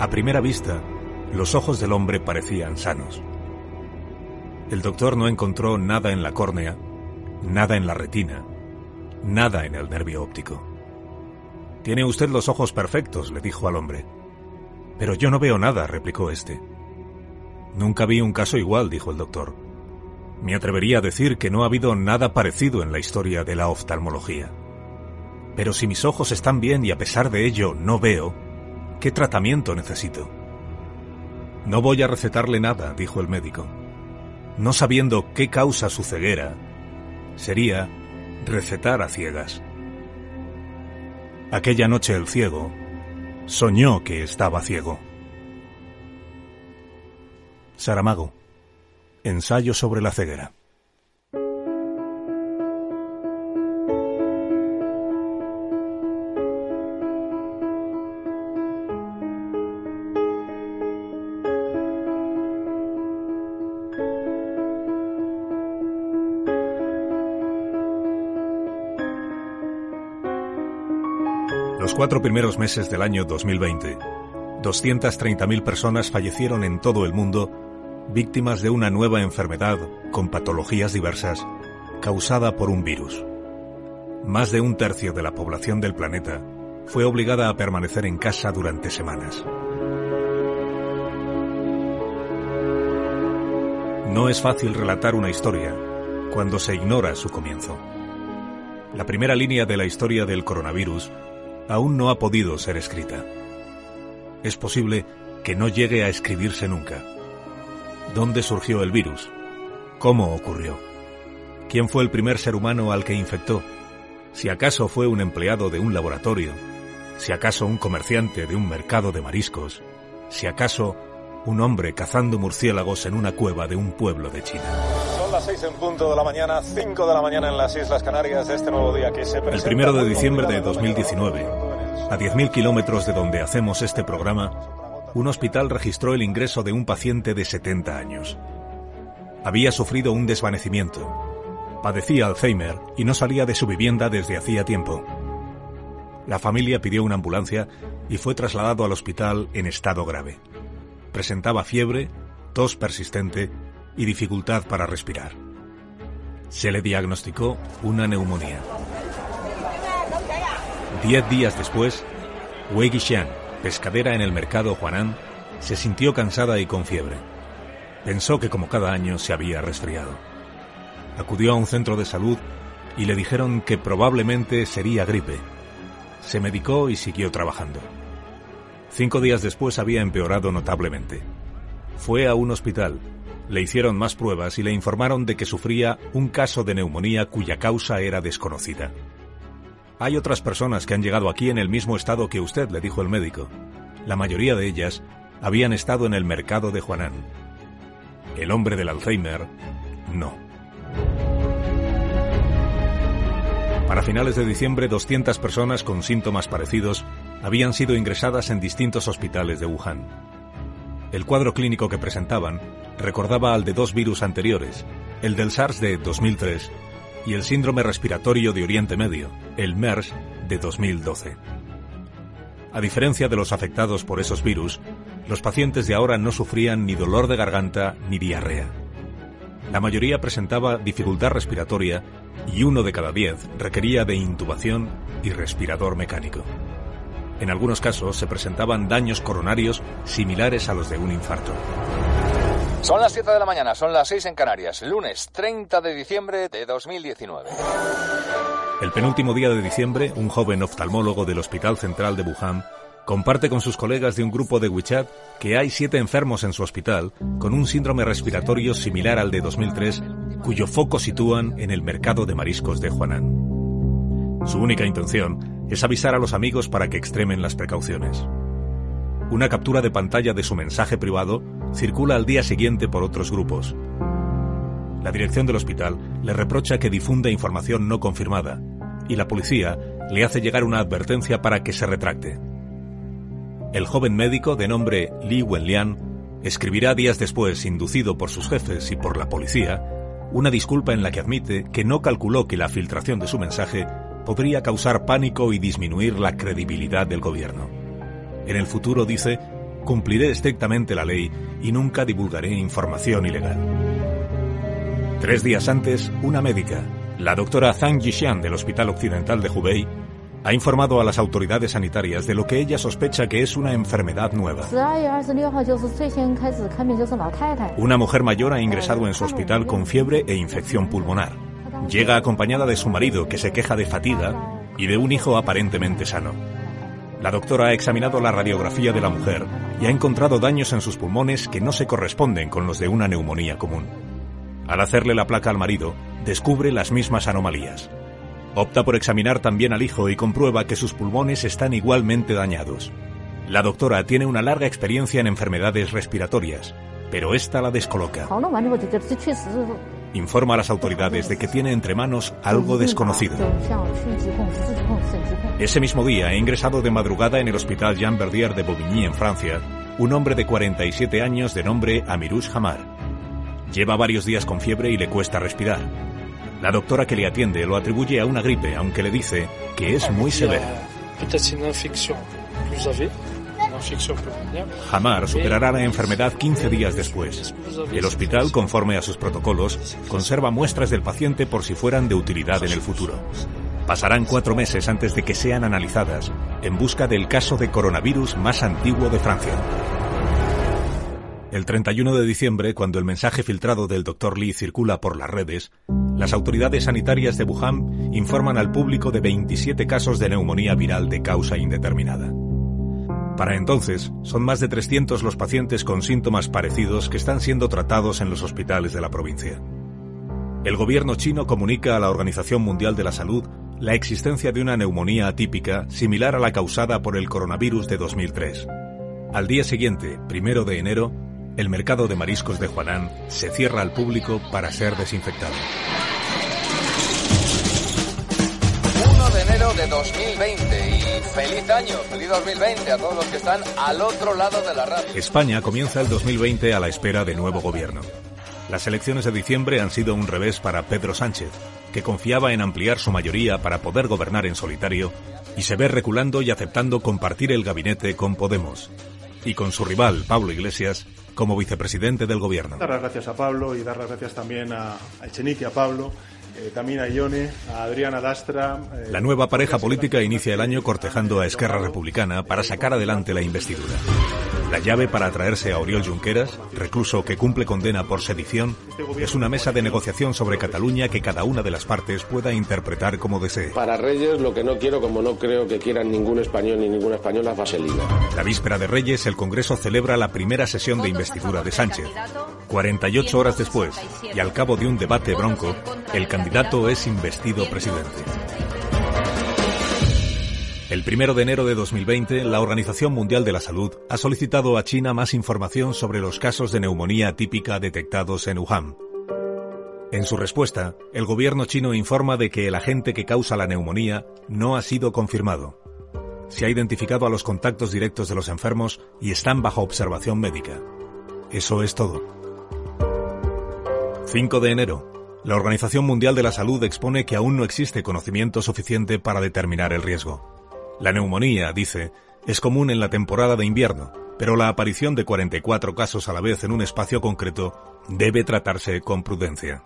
A primera vista, los ojos del hombre parecían sanos. El doctor no encontró nada en la córnea, nada en la retina, nada en el nervio óptico. Tiene usted los ojos perfectos, le dijo al hombre. Pero yo no veo nada, replicó éste. Nunca vi un caso igual, dijo el doctor. Me atrevería a decir que no ha habido nada parecido en la historia de la oftalmología. Pero si mis ojos están bien y a pesar de ello no veo, ¿Qué tratamiento necesito? No voy a recetarle nada, dijo el médico. No sabiendo qué causa su ceguera, sería recetar a ciegas. Aquella noche el ciego soñó que estaba ciego. Saramago. Ensayo sobre la ceguera. Cuatro primeros meses del año 2020, 230.000 personas fallecieron en todo el mundo víctimas de una nueva enfermedad con patologías diversas causada por un virus. Más de un tercio de la población del planeta fue obligada a permanecer en casa durante semanas. No es fácil relatar una historia cuando se ignora su comienzo. La primera línea de la historia del coronavirus aún no ha podido ser escrita. Es posible que no llegue a escribirse nunca. ¿Dónde surgió el virus? ¿Cómo ocurrió? ¿Quién fue el primer ser humano al que infectó? Si acaso fue un empleado de un laboratorio, si acaso un comerciante de un mercado de mariscos, si acaso un hombre cazando murciélagos en una cueva de un pueblo de China. Son las seis en punto de la mañana, cinco de la mañana en las Islas Canarias este nuevo día que se presenta. El primero de diciembre de 2019, a 10.000 kilómetros de donde hacemos este programa, un hospital registró el ingreso de un paciente de 70 años. Había sufrido un desvanecimiento. Padecía Alzheimer y no salía de su vivienda desde hacía tiempo. La familia pidió una ambulancia y fue trasladado al hospital en estado grave. Presentaba fiebre, tos persistente y dificultad para respirar. Se le diagnosticó una neumonía. Diez días después, Wei Xian, pescadera en el mercado Huanan, se sintió cansada y con fiebre. Pensó que como cada año se había resfriado. Acudió a un centro de salud y le dijeron que probablemente sería gripe. Se medicó y siguió trabajando. Cinco días después había empeorado notablemente. Fue a un hospital, le hicieron más pruebas y le informaron de que sufría un caso de neumonía cuya causa era desconocida. Hay otras personas que han llegado aquí en el mismo estado que usted, le dijo el médico. La mayoría de ellas habían estado en el mercado de Juanán. El hombre del Alzheimer, no. Para finales de diciembre, 200 personas con síntomas parecidos habían sido ingresadas en distintos hospitales de Wuhan. El cuadro clínico que presentaban recordaba al de dos virus anteriores, el del SARS de 2003 y el síndrome respiratorio de Oriente Medio, el MERS de 2012. A diferencia de los afectados por esos virus, los pacientes de ahora no sufrían ni dolor de garganta ni diarrea. La mayoría presentaba dificultad respiratoria y uno de cada diez requería de intubación y respirador mecánico. En algunos casos se presentaban daños coronarios similares a los de un infarto. Son las 7 de la mañana, son las 6 en Canarias, lunes 30 de diciembre de 2019. El penúltimo día de diciembre, un joven oftalmólogo del Hospital Central de Wuhan comparte con sus colegas de un grupo de WeChat que hay siete enfermos en su hospital con un síndrome respiratorio similar al de 2003, cuyo foco sitúan en el mercado de mariscos de Huanan. Su única intención es avisar a los amigos para que extremen las precauciones. Una captura de pantalla de su mensaje privado circula al día siguiente por otros grupos. La dirección del hospital le reprocha que difunde información no confirmada y la policía le hace llegar una advertencia para que se retracte. El joven médico de nombre Li Wenlian escribirá días después, inducido por sus jefes y por la policía, una disculpa en la que admite que no calculó que la filtración de su mensaje podría causar pánico y disminuir la credibilidad del gobierno. En el futuro, dice, cumpliré estrictamente la ley y nunca divulgaré información ilegal. Tres días antes, una médica, la doctora Zhang Yishan del Hospital Occidental de Hubei, ha informado a las autoridades sanitarias de lo que ella sospecha que es una enfermedad nueva. Una mujer mayor ha ingresado en su hospital con fiebre e infección pulmonar. Llega acompañada de su marido, que se queja de fatiga, y de un hijo aparentemente sano. La doctora ha examinado la radiografía de la mujer y ha encontrado daños en sus pulmones que no se corresponden con los de una neumonía común. Al hacerle la placa al marido, descubre las mismas anomalías. Opta por examinar también al hijo y comprueba que sus pulmones están igualmente dañados. La doctora tiene una larga experiencia en enfermedades respiratorias, pero esta la descoloca. Informa a las autoridades de que tiene entre manos algo desconocido. Ese mismo día ingresado de madrugada en el hospital Jean Verdier de Bobigny en Francia un hombre de 47 años de nombre Amirouche Hamar. Lleva varios días con fiebre y le cuesta respirar. La doctora que le atiende lo atribuye a una gripe, aunque le dice que es muy severa. Hamar superará la enfermedad 15 días después. El hospital, conforme a sus protocolos, conserva muestras del paciente por si fueran de utilidad en el futuro. Pasarán cuatro meses antes de que sean analizadas, en busca del caso de coronavirus más antiguo de Francia. El 31 de diciembre, cuando el mensaje filtrado del Dr. Lee circula por las redes, las autoridades sanitarias de Wuhan informan al público de 27 casos de neumonía viral de causa indeterminada. Para entonces, son más de 300 los pacientes con síntomas parecidos que están siendo tratados en los hospitales de la provincia. El gobierno chino comunica a la Organización Mundial de la Salud la existencia de una neumonía atípica similar a la causada por el coronavirus de 2003. Al día siguiente, primero de enero, el mercado de mariscos de Juanán se cierra al público para ser desinfectado. 1 de enero de 2020 y feliz año, feliz 2020 a todos los que están al otro lado de la radio. España comienza el 2020 a la espera de nuevo gobierno. Las elecciones de diciembre han sido un revés para Pedro Sánchez, que confiaba en ampliar su mayoría para poder gobernar en solitario y se ve reculando y aceptando compartir el gabinete con Podemos. Y con su rival, Pablo Iglesias, como vicepresidente del gobierno. Dar las gracias a Pablo y dar las gracias también a, a Echenique, a Pablo, eh, también a Ione, a Adriana Dastra. Eh, la nueva pareja política inicia el año cortejando a Esquerra Republicana para sacar adelante la investidura. La llave para atraerse a Oriol Junqueras, recluso que cumple condena por sedición, es una mesa de negociación sobre Cataluña que cada una de las partes pueda interpretar como desee. Para Reyes lo que no quiero, como no creo que quieran ningún español ni ninguna española, vaselina. La víspera de Reyes, el Congreso celebra la primera sesión de investidura de Sánchez. 48 horas después, y al cabo de un debate bronco, el candidato es investido presidente. El primero de enero de 2020, la Organización Mundial de la Salud ha solicitado a China más información sobre los casos de neumonía típica detectados en Wuhan. En su respuesta, el gobierno chino informa de que el agente que causa la neumonía no ha sido confirmado. Se ha identificado a los contactos directos de los enfermos y están bajo observación médica. Eso es todo. 5 de enero. La Organización Mundial de la Salud expone que aún no existe conocimiento suficiente para determinar el riesgo. La neumonía, dice, es común en la temporada de invierno, pero la aparición de 44 casos a la vez en un espacio concreto debe tratarse con prudencia.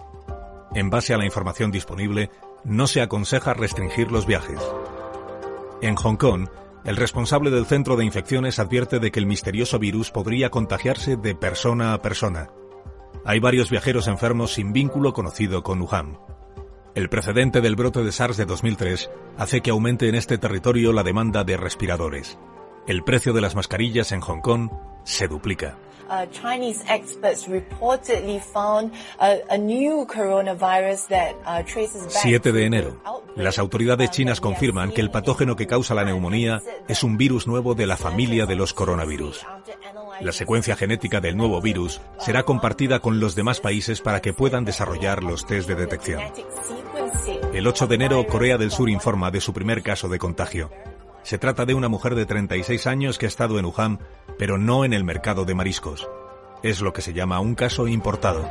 En base a la información disponible, no se aconseja restringir los viajes. En Hong Kong, el responsable del centro de infecciones advierte de que el misterioso virus podría contagiarse de persona a persona. Hay varios viajeros enfermos sin vínculo conocido con Wuhan. El precedente del brote de SARS de 2003 hace que aumente en este territorio la demanda de respiradores. El precio de las mascarillas en Hong Kong se duplica. 7 de enero. Las autoridades chinas confirman que el patógeno que causa la neumonía es un virus nuevo de la familia de los coronavirus. La secuencia genética del nuevo virus será compartida con los demás países para que puedan desarrollar los test de detección. El 8 de enero, Corea del Sur informa de su primer caso de contagio. Se trata de una mujer de 36 años que ha estado en Wuhan, pero no en el mercado de mariscos. Es lo que se llama un caso importado.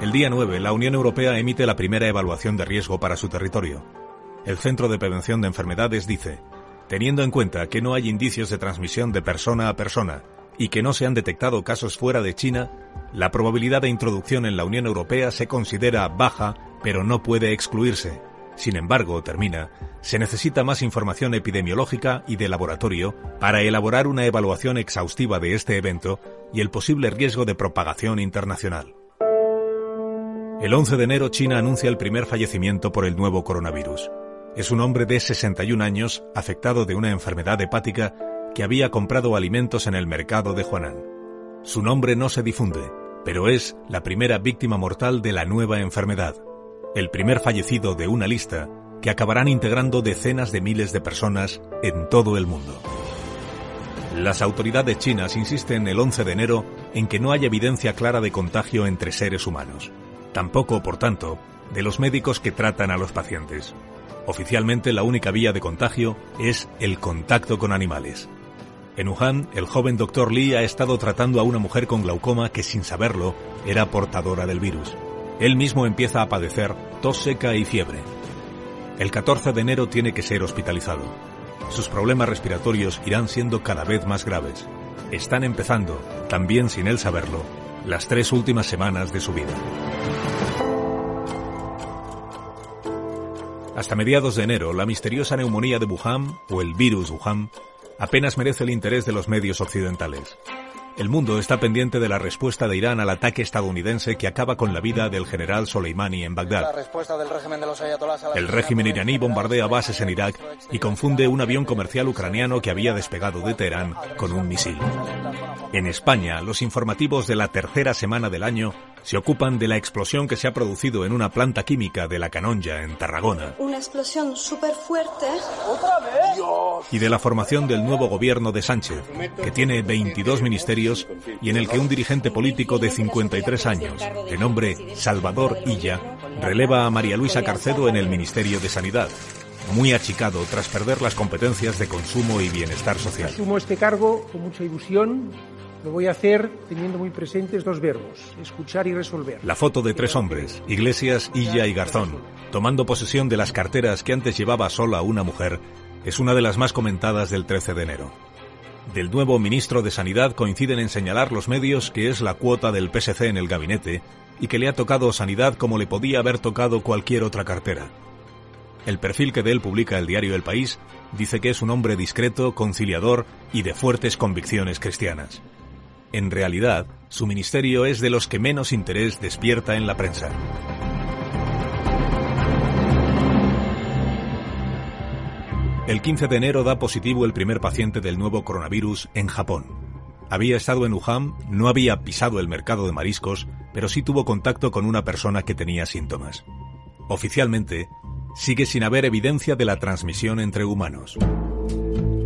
El día 9, la Unión Europea emite la primera evaluación de riesgo para su territorio. El Centro de Prevención de Enfermedades dice, Teniendo en cuenta que no hay indicios de transmisión de persona a persona y que no se han detectado casos fuera de China, la probabilidad de introducción en la Unión Europea se considera baja, pero no puede excluirse. Sin embargo, termina, se necesita más información epidemiológica y de laboratorio para elaborar una evaluación exhaustiva de este evento y el posible riesgo de propagación internacional. El 11 de enero China anuncia el primer fallecimiento por el nuevo coronavirus. Es un hombre de 61 años afectado de una enfermedad hepática que había comprado alimentos en el mercado de Huanan. Su nombre no se difunde, pero es la primera víctima mortal de la nueva enfermedad, el primer fallecido de una lista que acabarán integrando decenas de miles de personas en todo el mundo. Las autoridades chinas insisten el 11 de enero en que no hay evidencia clara de contagio entre seres humanos. Tampoco, por tanto, de los médicos que tratan a los pacientes. Oficialmente la única vía de contagio es el contacto con animales. En Wuhan, el joven doctor Li ha estado tratando a una mujer con glaucoma que sin saberlo era portadora del virus. Él mismo empieza a padecer tos seca y fiebre. El 14 de enero tiene que ser hospitalizado. Sus problemas respiratorios irán siendo cada vez más graves. Están empezando, también sin él saberlo, las tres últimas semanas de su vida. Hasta mediados de enero, la misteriosa neumonía de Wuhan, o el virus Wuhan, apenas merece el interés de los medios occidentales. El mundo está pendiente de la respuesta de Irán al ataque estadounidense que acaba con la vida del general Soleimani en Bagdad. El régimen iraní bombardea bases en Irak y confunde un avión comercial ucraniano que había despegado de Teherán con un misil. En España, los informativos de la tercera semana del año se ocupan de la explosión que se ha producido en una planta química de la Canonja, en Tarragona. Una explosión súper fuerte. ¿Otra vez? Y de la formación del nuevo gobierno de Sánchez, que tiene 22 ministerios y en el que un dirigente político de 53 años, de nombre Salvador Illa, releva a María Luisa Carcedo en el Ministerio de Sanidad, muy achicado tras perder las competencias de consumo y bienestar social. Asumo este cargo con mucha ilusión lo voy a hacer teniendo muy presentes dos verbos, escuchar y resolver. La foto de tres hombres, Iglesias, Illa y Garzón, tomando posesión de las carteras que antes llevaba sola una mujer, es una de las más comentadas del 13 de enero. Del nuevo ministro de Sanidad coinciden en señalar los medios que es la cuota del PSC en el gabinete y que le ha tocado Sanidad como le podía haber tocado cualquier otra cartera. El perfil que de él publica el diario El País dice que es un hombre discreto, conciliador y de fuertes convicciones cristianas. En realidad, su ministerio es de los que menos interés despierta en la prensa. El 15 de enero da positivo el primer paciente del nuevo coronavirus en Japón. Había estado en Wuhan, no había pisado el mercado de mariscos, pero sí tuvo contacto con una persona que tenía síntomas. Oficialmente, sigue sin haber evidencia de la transmisión entre humanos.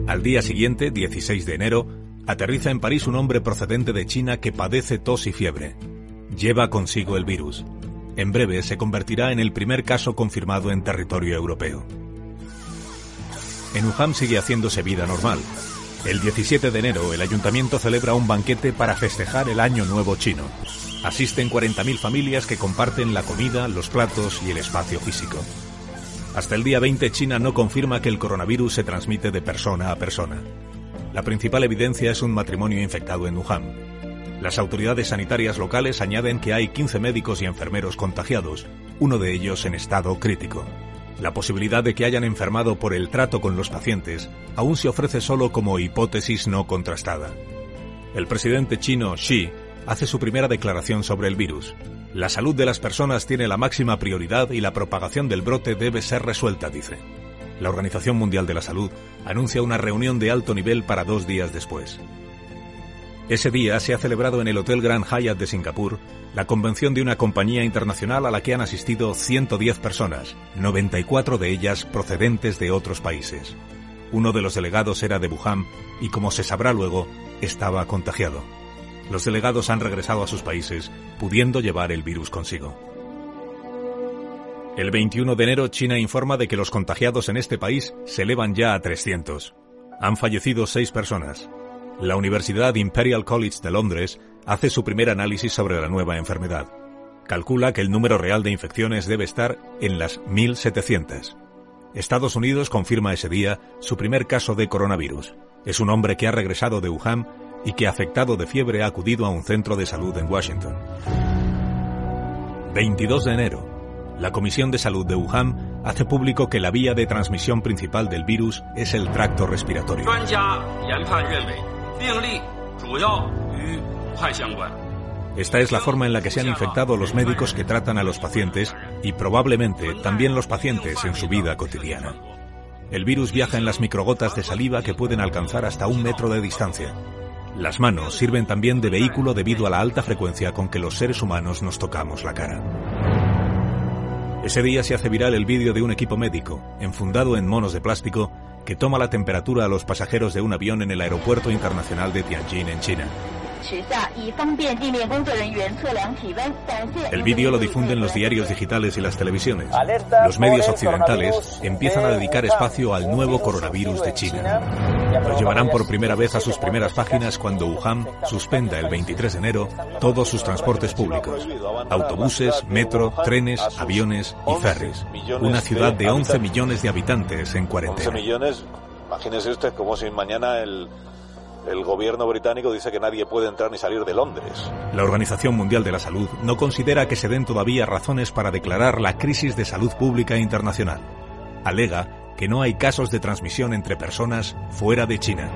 Al día siguiente, 16 de enero, aterriza en París un hombre procedente de China que padece tos y fiebre. Lleva consigo el virus. En breve se convertirá en el primer caso confirmado en territorio europeo. En Wuhan sigue haciéndose vida normal. El 17 de enero el ayuntamiento celebra un banquete para festejar el Año Nuevo chino. Asisten 40.000 familias que comparten la comida, los platos y el espacio físico. Hasta el día 20 China no confirma que el coronavirus se transmite de persona a persona. La principal evidencia es un matrimonio infectado en Wuhan. Las autoridades sanitarias locales añaden que hay 15 médicos y enfermeros contagiados, uno de ellos en estado crítico. La posibilidad de que hayan enfermado por el trato con los pacientes aún se ofrece solo como hipótesis no contrastada. El presidente chino Xi hace su primera declaración sobre el virus. La salud de las personas tiene la máxima prioridad y la propagación del brote debe ser resuelta, dice la Organización Mundial de la Salud anuncia una reunión de alto nivel para dos días después. Ese día se ha celebrado en el Hotel Grand Hyatt de Singapur la convención de una compañía internacional a la que han asistido 110 personas, 94 de ellas procedentes de otros países. Uno de los delegados era de Wuhan y, como se sabrá luego, estaba contagiado. Los delegados han regresado a sus países, pudiendo llevar el virus consigo. El 21 de enero China informa de que los contagiados en este país se elevan ya a 300. Han fallecido seis personas. La Universidad Imperial College de Londres hace su primer análisis sobre la nueva enfermedad. Calcula que el número real de infecciones debe estar en las 1.700. Estados Unidos confirma ese día su primer caso de coronavirus. Es un hombre que ha regresado de Wuhan y que afectado de fiebre ha acudido a un centro de salud en Washington. 22 de enero. La Comisión de Salud de Wuhan hace público que la vía de transmisión principal del virus es el tracto respiratorio. Esta es la forma en la que se han infectado los médicos que tratan a los pacientes y probablemente también los pacientes en su vida cotidiana. El virus viaja en las microgotas de saliva que pueden alcanzar hasta un metro de distancia. Las manos sirven también de vehículo debido a la alta frecuencia con que los seres humanos nos tocamos la cara. Ese día se hace viral el vídeo de un equipo médico, enfundado en monos de plástico, que toma la temperatura a los pasajeros de un avión en el aeropuerto internacional de Tianjin, en China. El vídeo lo difunden los diarios digitales y las televisiones. Los medios occidentales empiezan a dedicar espacio al nuevo coronavirus de China. Lo llevarán por primera vez a sus primeras páginas cuando Wuhan suspenda el 23 de enero todos sus transportes públicos. Autobuses, metro, trenes, aviones y ferries. Una ciudad de 11 millones de habitantes en cuarentena. 11 millones, imagínese usted como si mañana el el gobierno británico dice que nadie puede entrar ni salir de Londres. La Organización Mundial de la Salud no considera que se den todavía razones para declarar la crisis de salud pública internacional. Alega que no hay casos de transmisión entre personas fuera de China.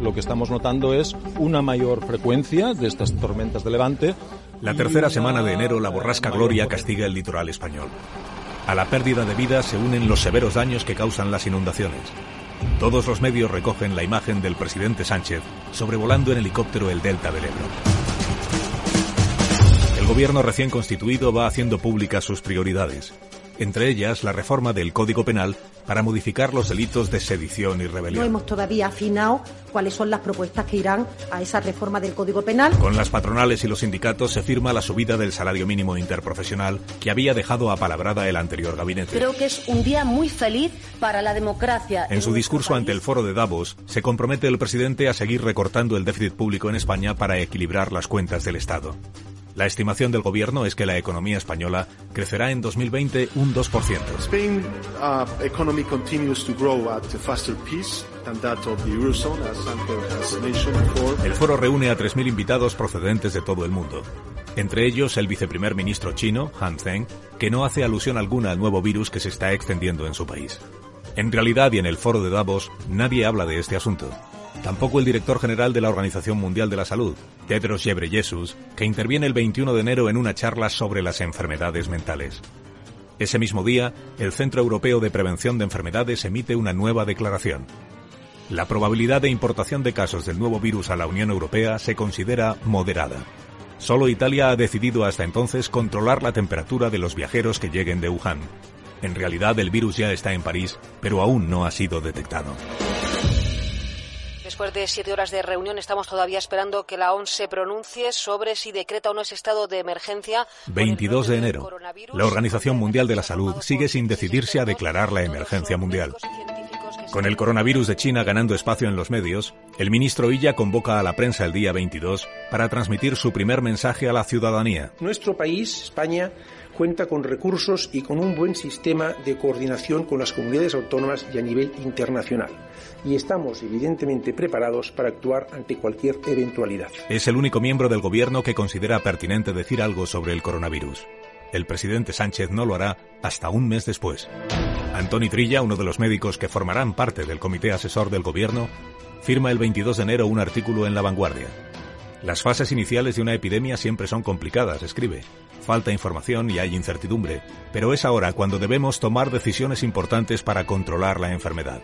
Lo que estamos notando es una mayor frecuencia de estas tormentas de levante. La tercera semana de enero la borrasca Gloria castiga el litoral español. A la pérdida de vida se unen los severos daños que causan las inundaciones. Todos los medios recogen la imagen del presidente Sánchez sobrevolando en helicóptero el delta del Ebro. El gobierno recién constituido va haciendo públicas sus prioridades, entre ellas la reforma del Código Penal para modificar los delitos de sedición y rebelión. No hemos todavía afinado cuáles son las propuestas que irán a esa reforma del Código Penal. Con las patronales y los sindicatos se firma la subida del salario mínimo interprofesional que había dejado apalabrada el anterior gabinete. Creo que es un día muy feliz para la democracia. En su discurso ante el foro de Davos, se compromete el presidente a seguir recortando el déficit público en España para equilibrar las cuentas del Estado. La estimación del gobierno es que la economía española crecerá en 2020 un 2%. Spain uh, economy continues to grow at a faster pace. El foro reúne a 3.000 invitados procedentes de todo el mundo. Entre ellos el viceprimer ministro chino, Han Zheng, que no hace alusión alguna al nuevo virus que se está extendiendo en su país. En realidad y en el foro de Davos nadie habla de este asunto. Tampoco el director general de la Organización Mundial de la Salud, Tedros Ghebreyesus, que interviene el 21 de enero en una charla sobre las enfermedades mentales. Ese mismo día, el Centro Europeo de Prevención de Enfermedades emite una nueva declaración. La probabilidad de importación de casos del nuevo virus a la Unión Europea se considera moderada. Solo Italia ha decidido hasta entonces controlar la temperatura de los viajeros que lleguen de Wuhan. En realidad el virus ya está en París, pero aún no ha sido detectado. Después de siete horas de reunión, estamos todavía esperando que la OMS se pronuncie sobre si decreta o no ese estado de emergencia. 22 de enero. La Organización Mundial de la Salud sigue sin decidirse a declarar la emergencia mundial. Con el coronavirus de China ganando espacio en los medios, el ministro Illa convoca a la prensa el día 22 para transmitir su primer mensaje a la ciudadanía. Nuestro país, España, cuenta con recursos y con un buen sistema de coordinación con las comunidades autónomas y a nivel internacional y estamos evidentemente preparados para actuar ante cualquier eventualidad. Es el único miembro del gobierno que considera pertinente decir algo sobre el coronavirus. El presidente Sánchez no lo hará hasta un mes después. Antoni Trilla, uno de los médicos que formarán parte del comité asesor del gobierno, firma el 22 de enero un artículo en La Vanguardia. Las fases iniciales de una epidemia siempre son complicadas, escribe. Falta información y hay incertidumbre, pero es ahora cuando debemos tomar decisiones importantes para controlar la enfermedad.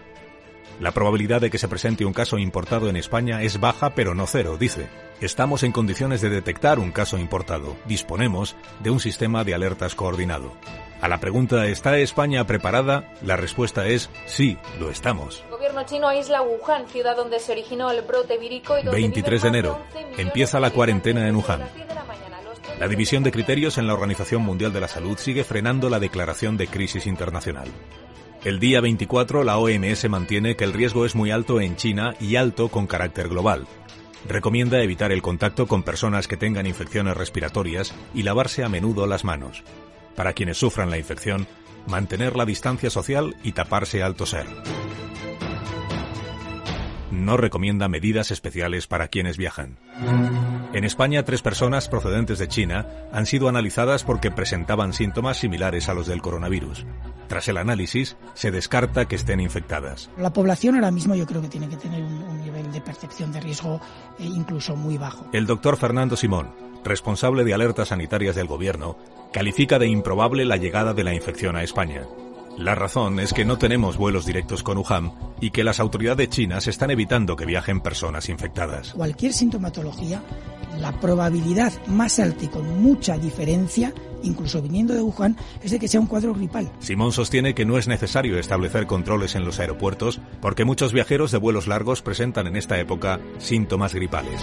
La probabilidad de que se presente un caso importado en España es baja pero no cero, dice. Estamos en condiciones de detectar un caso importado. Disponemos de un sistema de alertas coordinado. A la pregunta ¿está España preparada? La respuesta es sí, lo estamos. El gobierno chino aísla Wuhan, ciudad donde se originó el brote vírico y donde 23 de enero. Empieza la cuarentena en Wuhan. La división de criterios en la Organización Mundial de la Salud sigue frenando la declaración de crisis internacional. El día 24 la OMS mantiene que el riesgo es muy alto en China y alto con carácter global. Recomienda evitar el contacto con personas que tengan infecciones respiratorias y lavarse a menudo las manos. Para quienes sufran la infección, mantener la distancia social y taparse al toser. No recomienda medidas especiales para quienes viajan. En España, tres personas procedentes de China han sido analizadas porque presentaban síntomas similares a los del coronavirus. Tras el análisis, se descarta que estén infectadas. La población ahora mismo yo creo que tiene que tener un, un nivel de percepción de riesgo eh, incluso muy bajo. El doctor Fernando Simón, responsable de alertas sanitarias del gobierno, califica de improbable la llegada de la infección a España. La razón es que no tenemos vuelos directos con Wuhan y que las autoridades chinas están evitando que viajen personas infectadas. Cualquier sintomatología, la probabilidad más alta y con mucha diferencia, incluso viniendo de Wuhan, es de que sea un cuadro gripal. Simón sostiene que no es necesario establecer controles en los aeropuertos porque muchos viajeros de vuelos largos presentan en esta época síntomas gripales.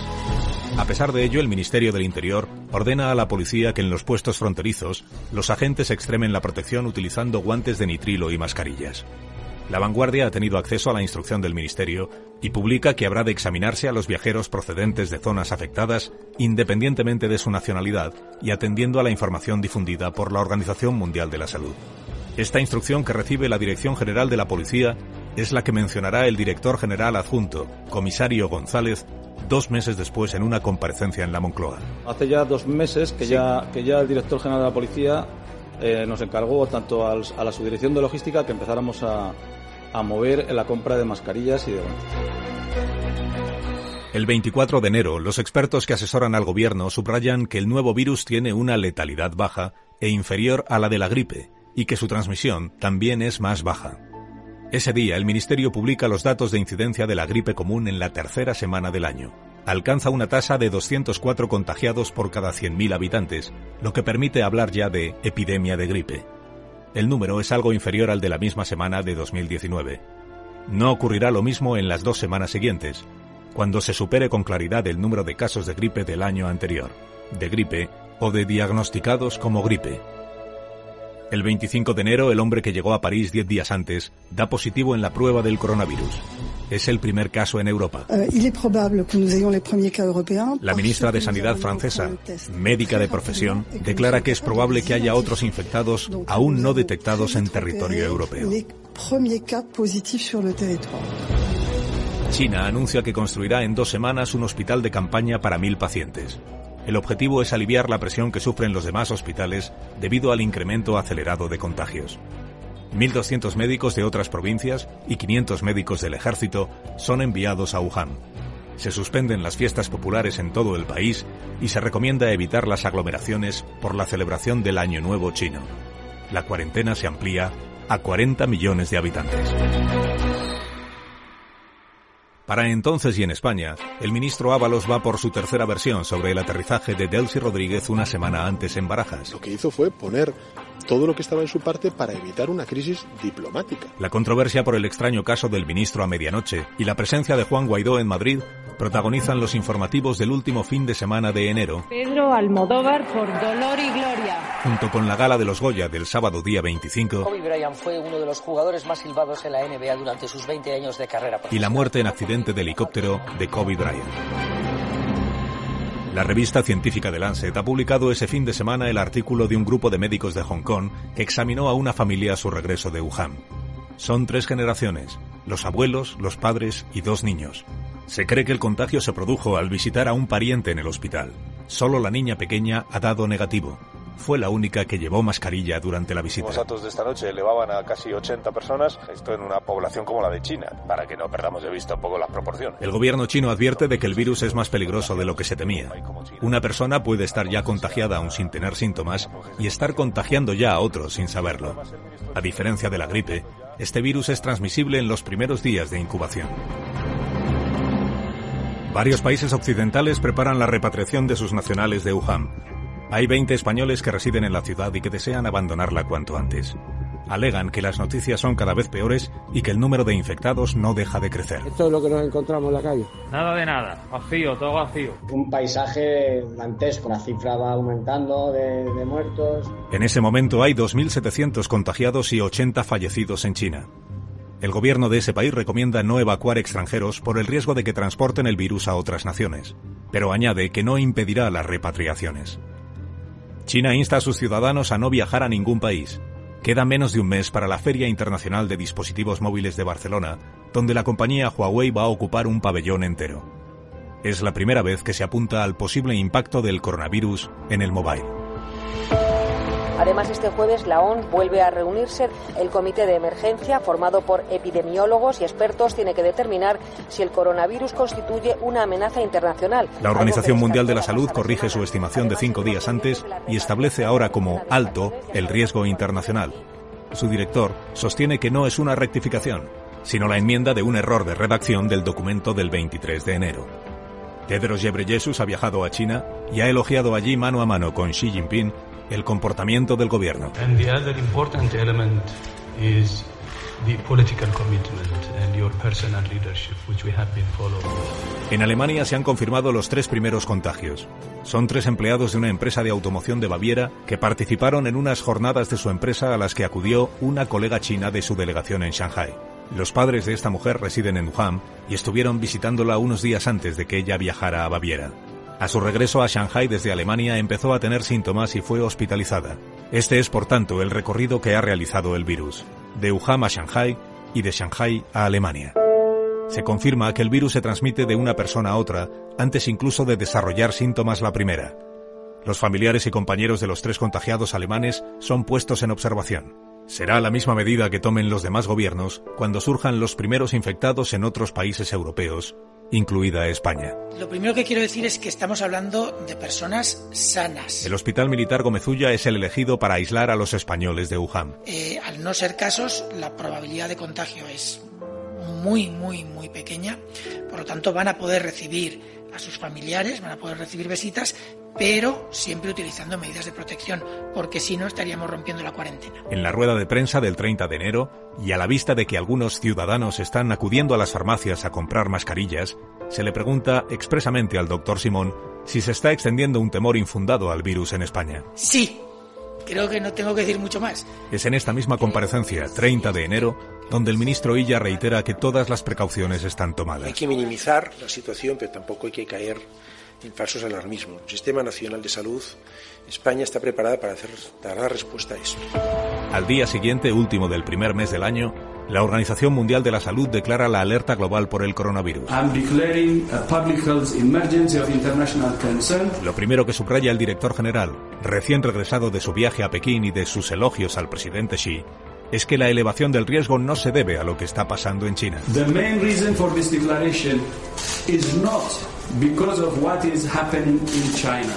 A pesar de ello, el Ministerio del Interior ordena a la policía que en los puestos fronterizos los agentes extremen la protección utilizando guantes de nitrilo y mascarillas. La vanguardia ha tenido acceso a la instrucción del Ministerio y publica que habrá de examinarse a los viajeros procedentes de zonas afectadas independientemente de su nacionalidad y atendiendo a la información difundida por la Organización Mundial de la Salud. Esta instrucción que recibe la Dirección General de la Policía es la que mencionará el director general adjunto, comisario González, dos meses después en una comparecencia en la Moncloa. Hace ya dos meses que, ya, que ya el director general de la policía eh, nos encargó tanto al, a la subdirección de logística que empezáramos a, a mover en la compra de mascarillas y de. El 24 de enero, los expertos que asesoran al gobierno subrayan que el nuevo virus tiene una letalidad baja e inferior a la de la gripe y que su transmisión también es más baja. Ese día, el Ministerio publica los datos de incidencia de la gripe común en la tercera semana del año. Alcanza una tasa de 204 contagiados por cada 100.000 habitantes, lo que permite hablar ya de epidemia de gripe. El número es algo inferior al de la misma semana de 2019. No ocurrirá lo mismo en las dos semanas siguientes, cuando se supere con claridad el número de casos de gripe del año anterior, de gripe o de diagnosticados como gripe. El 25 de enero, el hombre que llegó a París diez días antes da positivo en la prueba del coronavirus. Es el primer caso en Europa. La ministra de Sanidad francesa, médica de profesión, declara que es probable que haya otros infectados aún no detectados en territorio europeo. China anuncia que construirá en dos semanas un hospital de campaña para mil pacientes. El objetivo es aliviar la presión que sufren los demás hospitales debido al incremento acelerado de contagios. 1.200 médicos de otras provincias y 500 médicos del ejército son enviados a Wuhan. Se suspenden las fiestas populares en todo el país y se recomienda evitar las aglomeraciones por la celebración del Año Nuevo chino. La cuarentena se amplía a 40 millones de habitantes. Para entonces y en España, el ministro Ábalos va por su tercera versión sobre el aterrizaje de Delcy Rodríguez una semana antes en Barajas. Lo que hizo fue poner todo lo que estaba en su parte para evitar una crisis diplomática. La controversia por el extraño caso del ministro a medianoche y la presencia de Juan Guaidó en Madrid protagonizan los informativos del último fin de semana de enero. Pedro Almodóvar por Dolor y Gloria. Junto con la gala de los Goya del sábado día 25. Kobe Bryant fue uno de los jugadores más silbados en la NBA durante sus 20 años de carrera. Y la muerte en accidente de helicóptero de Kobe Bryant. La revista científica de Lancet ha publicado ese fin de semana el artículo de un grupo de médicos de Hong Kong que examinó a una familia a su regreso de Wuhan. Son tres generaciones, los abuelos, los padres y dos niños. Se cree que el contagio se produjo al visitar a un pariente en el hospital. Solo la niña pequeña ha dado negativo. Fue la única que llevó mascarilla durante la visita. Los datos de esta noche elevaban a casi 80 personas, esto en una población como la de China, para que no perdamos de vista un poco las proporciones. El gobierno chino advierte de que el virus es más peligroso de lo que se temía. Una persona puede estar ya contagiada aún sin tener síntomas y estar contagiando ya a otros sin saberlo. A diferencia de la gripe, este virus es transmisible en los primeros días de incubación. Varios países occidentales preparan la repatriación de sus nacionales de Wuhan. Hay 20 españoles que residen en la ciudad y que desean abandonarla cuanto antes. Alegan que las noticias son cada vez peores y que el número de infectados no deja de crecer. Esto es lo que nos encontramos en la calle. Nada de nada, vacío, todo vacío. Un paisaje dantesco, la cifra va aumentando de, de muertos. En ese momento hay 2.700 contagiados y 80 fallecidos en China. El gobierno de ese país recomienda no evacuar extranjeros por el riesgo de que transporten el virus a otras naciones, pero añade que no impedirá las repatriaciones. China insta a sus ciudadanos a no viajar a ningún país. Queda menos de un mes para la Feria Internacional de Dispositivos Móviles de Barcelona, donde la compañía Huawei va a ocupar un pabellón entero. Es la primera vez que se apunta al posible impacto del coronavirus en el mobile. Además, este jueves la ONU vuelve a reunirse. El comité de emergencia, formado por epidemiólogos y expertos, tiene que determinar si el coronavirus constituye una amenaza internacional. La Organización Mundial de la Salud corrige su estimación de cinco días antes y establece ahora como alto el riesgo internacional. Su director sostiene que no es una rectificación, sino la enmienda de un error de redacción del documento del 23 de enero. Tedros Ghebreyesus ha viajado a China y ha elogiado allí mano a mano con Xi Jinping el comportamiento del gobierno. And the other important element is the political commitment and your personal leadership, which we have been following. En Alemania se han confirmado los tres primeros contagios. Son tres empleados de una empresa de automoción de Baviera que participaron en unas jornadas de su empresa a las que acudió una colega china de su delegación en Shanghai. Los padres de esta mujer residen en Wuhan y estuvieron visitándola unos días antes de que ella viajara a Baviera. A su regreso a Shanghai desde Alemania empezó a tener síntomas y fue hospitalizada. Este es, por tanto, el recorrido que ha realizado el virus, de Wuhan a Shanghai y de Shanghai a Alemania. Se confirma que el virus se transmite de una persona a otra antes incluso de desarrollar síntomas la primera. Los familiares y compañeros de los tres contagiados alemanes son puestos en observación. Será la misma medida que tomen los demás gobiernos cuando surjan los primeros infectados en otros países europeos, incluida España. Lo primero que quiero decir es que estamos hablando de personas sanas. El Hospital Militar Gomezulla es el elegido para aislar a los españoles de Wuhan. Eh, al no ser casos, la probabilidad de contagio es muy, muy, muy pequeña. Por lo tanto, van a poder recibir a sus familiares, van a poder recibir visitas, pero siempre utilizando medidas de protección, porque si no estaríamos rompiendo la cuarentena. En la rueda de prensa del 30 de enero, y a la vista de que algunos ciudadanos están acudiendo a las farmacias a comprar mascarillas, se le pregunta expresamente al doctor Simón si se está extendiendo un temor infundado al virus en España. Sí, creo que no tengo que decir mucho más. Es en esta misma comparecencia, 30 de enero, donde el ministro Illa reitera que todas las precauciones están tomadas. Hay que minimizar la situación, pero tampoco hay que caer en falsos alarmismos. El Sistema Nacional de Salud, España está preparada para hacer, dar respuesta a eso. Al día siguiente, último del primer mes del año, la Organización Mundial de la Salud declara la alerta global por el coronavirus. Lo primero que subraya el director general, recién regresado de su viaje a Pekín y de sus elogios al presidente Xi, es que la elevación del riesgo no se debe a lo que está pasando en China. The main reason for this declaration is not because of what is happening in China,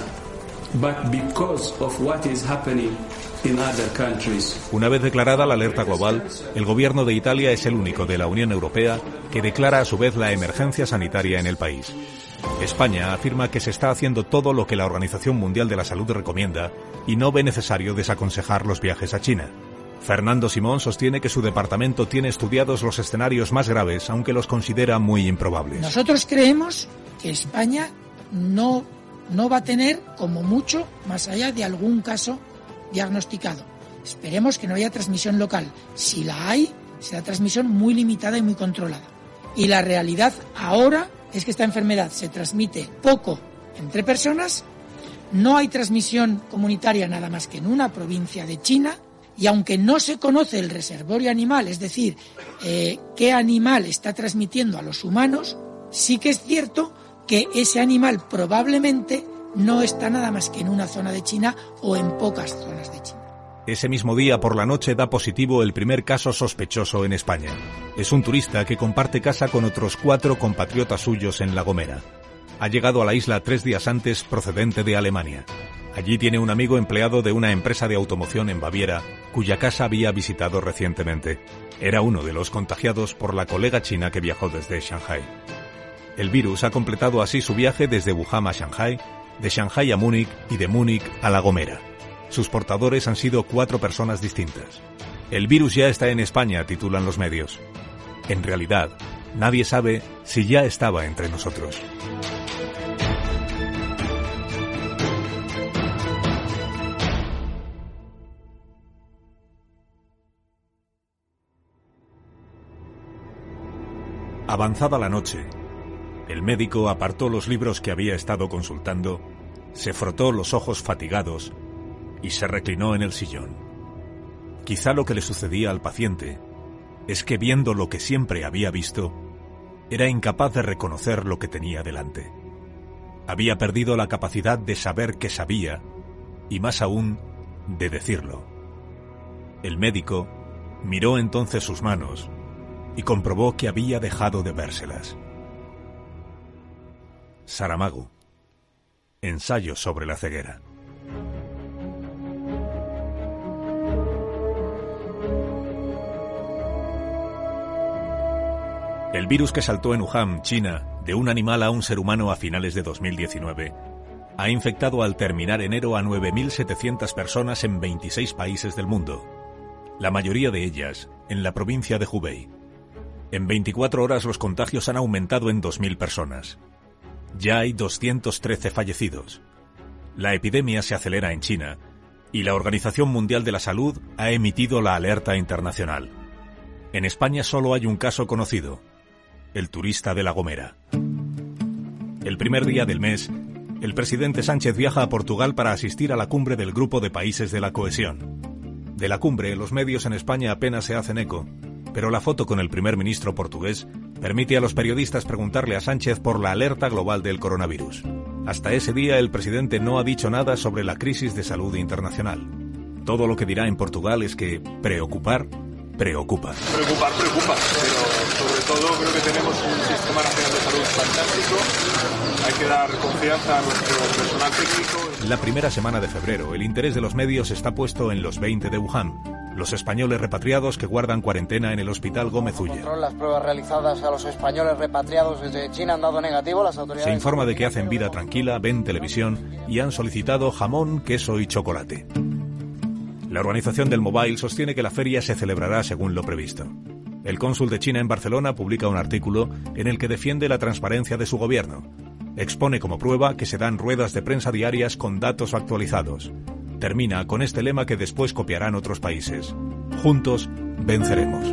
but because of what is happening in other countries. Una vez declarada la alerta global, el gobierno de Italia es el único de la Unión Europea que declara a su vez la emergencia sanitaria en el país. España afirma que se está haciendo todo lo que la Organización Mundial de la Salud recomienda y no ve necesario desaconsejar los viajes a China. Fernando Simón sostiene que su departamento tiene estudiados los escenarios más graves, aunque los considera muy improbables. Nosotros creemos que España no, no va a tener, como mucho, más allá de algún caso diagnosticado. Esperemos que no haya transmisión local. Si la hay, será transmisión muy limitada y muy controlada. Y la realidad ahora es que esta enfermedad se transmite poco entre personas, no hay transmisión comunitaria nada más que en una provincia de China, y aunque no se conoce el reservorio animal, es decir, eh, qué animal está transmitiendo a los humanos, sí que es cierto que ese animal probablemente no está nada más que en una zona de China o en pocas zonas de China. Ese mismo día por la noche da positivo el primer caso sospechoso en España. Es un turista que comparte casa con otros cuatro compatriotas suyos en La Gomera. Ha llegado a la isla tres días antes procedente de Alemania. Allí tiene un amigo empleado de una empresa de automoción en Baviera, cuya casa había visitado recientemente. Era uno de los contagiados por la colega china que viajó desde Shanghai. El virus ha completado así su viaje desde Wuhan a Shanghai, de Shanghai a Múnich y de Múnich a La Gomera. Sus portadores han sido cuatro personas distintas. El virus ya está en España, titulan los medios. En realidad, nadie sabe si ya estaba entre nosotros. Avanzada la noche, el médico apartó los libros que había estado consultando, se frotó los ojos fatigados y se reclinó en el sillón. Quizá lo que le sucedía al paciente es que viendo lo que siempre había visto, era incapaz de reconocer lo que tenía delante. Había perdido la capacidad de saber que sabía y más aún de decirlo. El médico miró entonces sus manos y comprobó que había dejado de vérselas. Saramago. Ensayo sobre la ceguera. El virus que saltó en Wuhan, China, de un animal a un ser humano a finales de 2019, ha infectado al terminar enero a 9.700 personas en 26 países del mundo, la mayoría de ellas en la provincia de Hubei. En 24 horas los contagios han aumentado en 2.000 personas. Ya hay 213 fallecidos. La epidemia se acelera en China y la Organización Mundial de la Salud ha emitido la alerta internacional. En España solo hay un caso conocido, el turista de La Gomera. El primer día del mes, el presidente Sánchez viaja a Portugal para asistir a la cumbre del Grupo de Países de la Cohesión. De la cumbre, los medios en España apenas se hacen eco, pero la foto con el primer ministro portugués permite a los periodistas preguntarle a Sánchez por la alerta global del coronavirus. Hasta ese día el presidente no ha dicho nada sobre la crisis de salud internacional. Todo lo que dirá en Portugal es que preocupar preocupa. Preocupar, preocupa, pero sobre todo creo que tenemos un sistema nacional de salud fantástico. Hay que dar confianza a nuestro personal técnico. La primera semana de febrero, el interés de los medios está puesto en los 20 de Wuhan, los españoles repatriados que guardan cuarentena en el Hospital Gómez Ulla. Las pruebas realizadas a los españoles repatriados desde China han dado negativo. Las autoridades... Se informa de que hacen vida tranquila, ven televisión y han solicitado jamón, queso y chocolate. La organización del Mobile sostiene que la feria se celebrará según lo previsto. El cónsul de China en Barcelona publica un artículo en el que defiende la transparencia de su gobierno. Expone como prueba que se dan ruedas de prensa diarias con datos actualizados. Termina con este lema que después copiarán otros países. Juntos venceremos.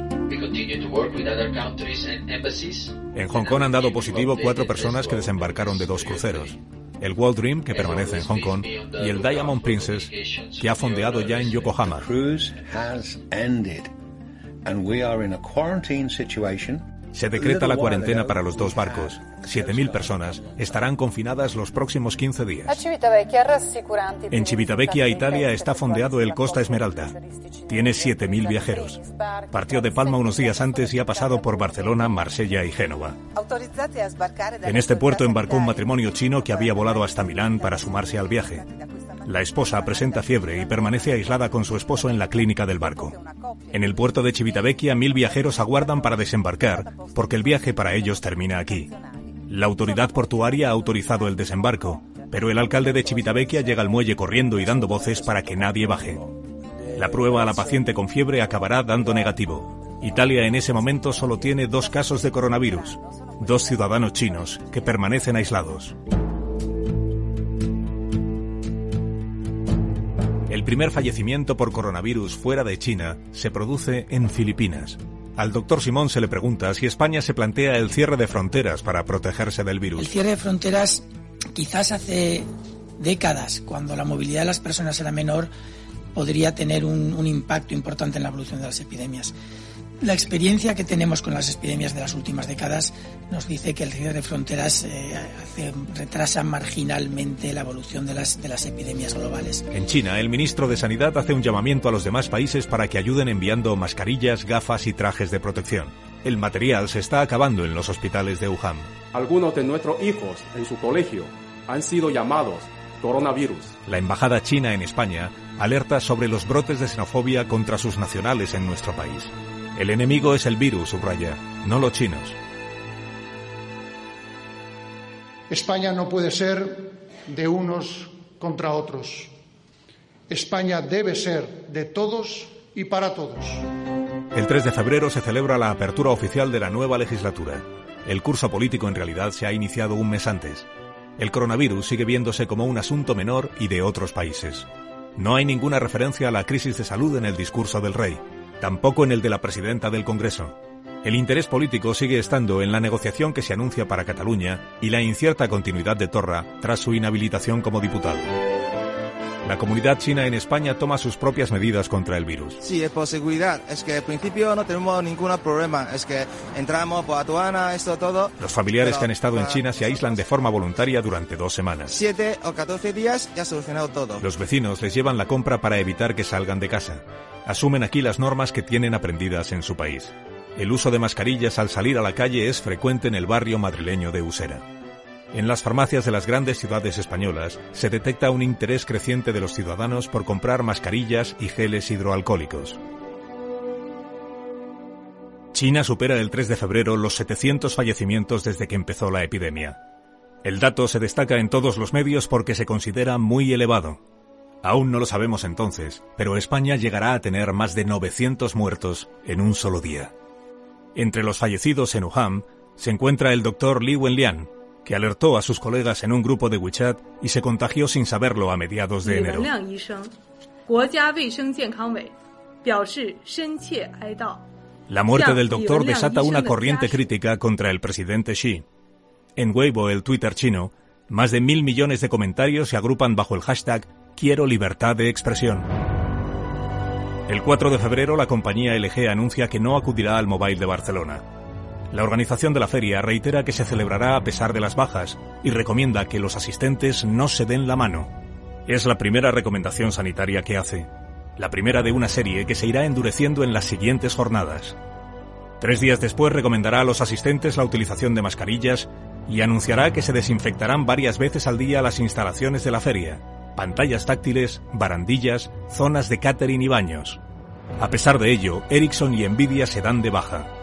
En Hong Kong han dado positivo cuatro personas que desembarcaron de dos cruceros el World Dream, que permanece en Hong Kong, y el Diamond Princess, que ha fondeado ya en Yokohama. Se decreta la cuarentena para los dos barcos. 7.000 personas estarán confinadas los próximos 15 días. En Civitavecchia, Italia, está fondeado el Costa Esmeralda. Tiene 7.000 viajeros. Partió de Palma unos días antes y ha pasado por Barcelona, Marsella y Génova. En este puerto embarcó un matrimonio chino que había volado hasta Milán para sumarse al viaje. La esposa presenta fiebre y permanece aislada con su esposo en la clínica del barco. En el puerto de Civitavecchia, mil viajeros aguardan para desembarcar, porque el viaje para ellos termina aquí. La autoridad portuaria ha autorizado el desembarco, pero el alcalde de Civitavecchia llega al muelle corriendo y dando voces para que nadie baje. La prueba a la paciente con fiebre acabará dando negativo. Italia en ese momento solo tiene dos casos de coronavirus, dos ciudadanos chinos que permanecen aislados. El primer fallecimiento por coronavirus fuera de China se produce en Filipinas. Al doctor Simón se le pregunta si España se plantea el cierre de fronteras para protegerse del virus. El cierre de fronteras quizás hace décadas, cuando la movilidad de las personas era menor, podría tener un, un impacto importante en la evolución de las epidemias. La experiencia que tenemos con las epidemias de las últimas décadas nos dice que el cierre de fronteras eh, retrasa marginalmente la evolución de las, de las epidemias globales. En China, el ministro de Sanidad hace un llamamiento a los demás países para que ayuden enviando mascarillas, gafas y trajes de protección. El material se está acabando en los hospitales de Wuhan. Algunos de nuestros hijos en su colegio han sido llamados coronavirus. La embajada china en España alerta sobre los brotes de xenofobia contra sus nacionales en nuestro país. El enemigo es el virus, subraya, no los chinos. España no puede ser de unos contra otros. España debe ser de todos y para todos. El 3 de febrero se celebra la apertura oficial de la nueva legislatura. El curso político en realidad se ha iniciado un mes antes. El coronavirus sigue viéndose como un asunto menor y de otros países. No hay ninguna referencia a la crisis de salud en el discurso del rey tampoco en el de la presidenta del Congreso. El interés político sigue estando en la negociación que se anuncia para Cataluña y la incierta continuidad de Torra tras su inhabilitación como diputado. La comunidad china en España toma sus propias medidas contra el virus. Sí, es por seguridad. Es que al principio no tenemos ningún problema. Es que entramos por aduana, esto todo. Los familiares que han estado en China se aíslan de forma voluntaria durante dos semanas. Siete o catorce días ya solucionado todo. Los vecinos les llevan la compra para evitar que salgan de casa. Asumen aquí las normas que tienen aprendidas en su país. El uso de mascarillas al salir a la calle es frecuente en el barrio madrileño de Usera. En las farmacias de las grandes ciudades españolas se detecta un interés creciente de los ciudadanos por comprar mascarillas y geles hidroalcohólicos. China supera el 3 de febrero los 700 fallecimientos desde que empezó la epidemia. El dato se destaca en todos los medios porque se considera muy elevado. Aún no lo sabemos entonces, pero España llegará a tener más de 900 muertos en un solo día. Entre los fallecidos en Wuhan se encuentra el doctor Li Wenlian, que alertó a sus colegas en un grupo de WeChat y se contagió sin saberlo a mediados de enero. La muerte del doctor desata una corriente crítica contra el presidente Xi. En Weibo, el Twitter chino, más de mil millones de comentarios se agrupan bajo el hashtag Quiero libertad de expresión. El 4 de febrero, la compañía LG anuncia que no acudirá al Mobile de Barcelona. La organización de la feria reitera que se celebrará a pesar de las bajas y recomienda que los asistentes no se den la mano. Es la primera recomendación sanitaria que hace, la primera de una serie que se irá endureciendo en las siguientes jornadas. Tres días después recomendará a los asistentes la utilización de mascarillas y anunciará que se desinfectarán varias veces al día las instalaciones de la feria, pantallas táctiles, barandillas, zonas de catering y baños. A pesar de ello, Ericsson y Nvidia se dan de baja.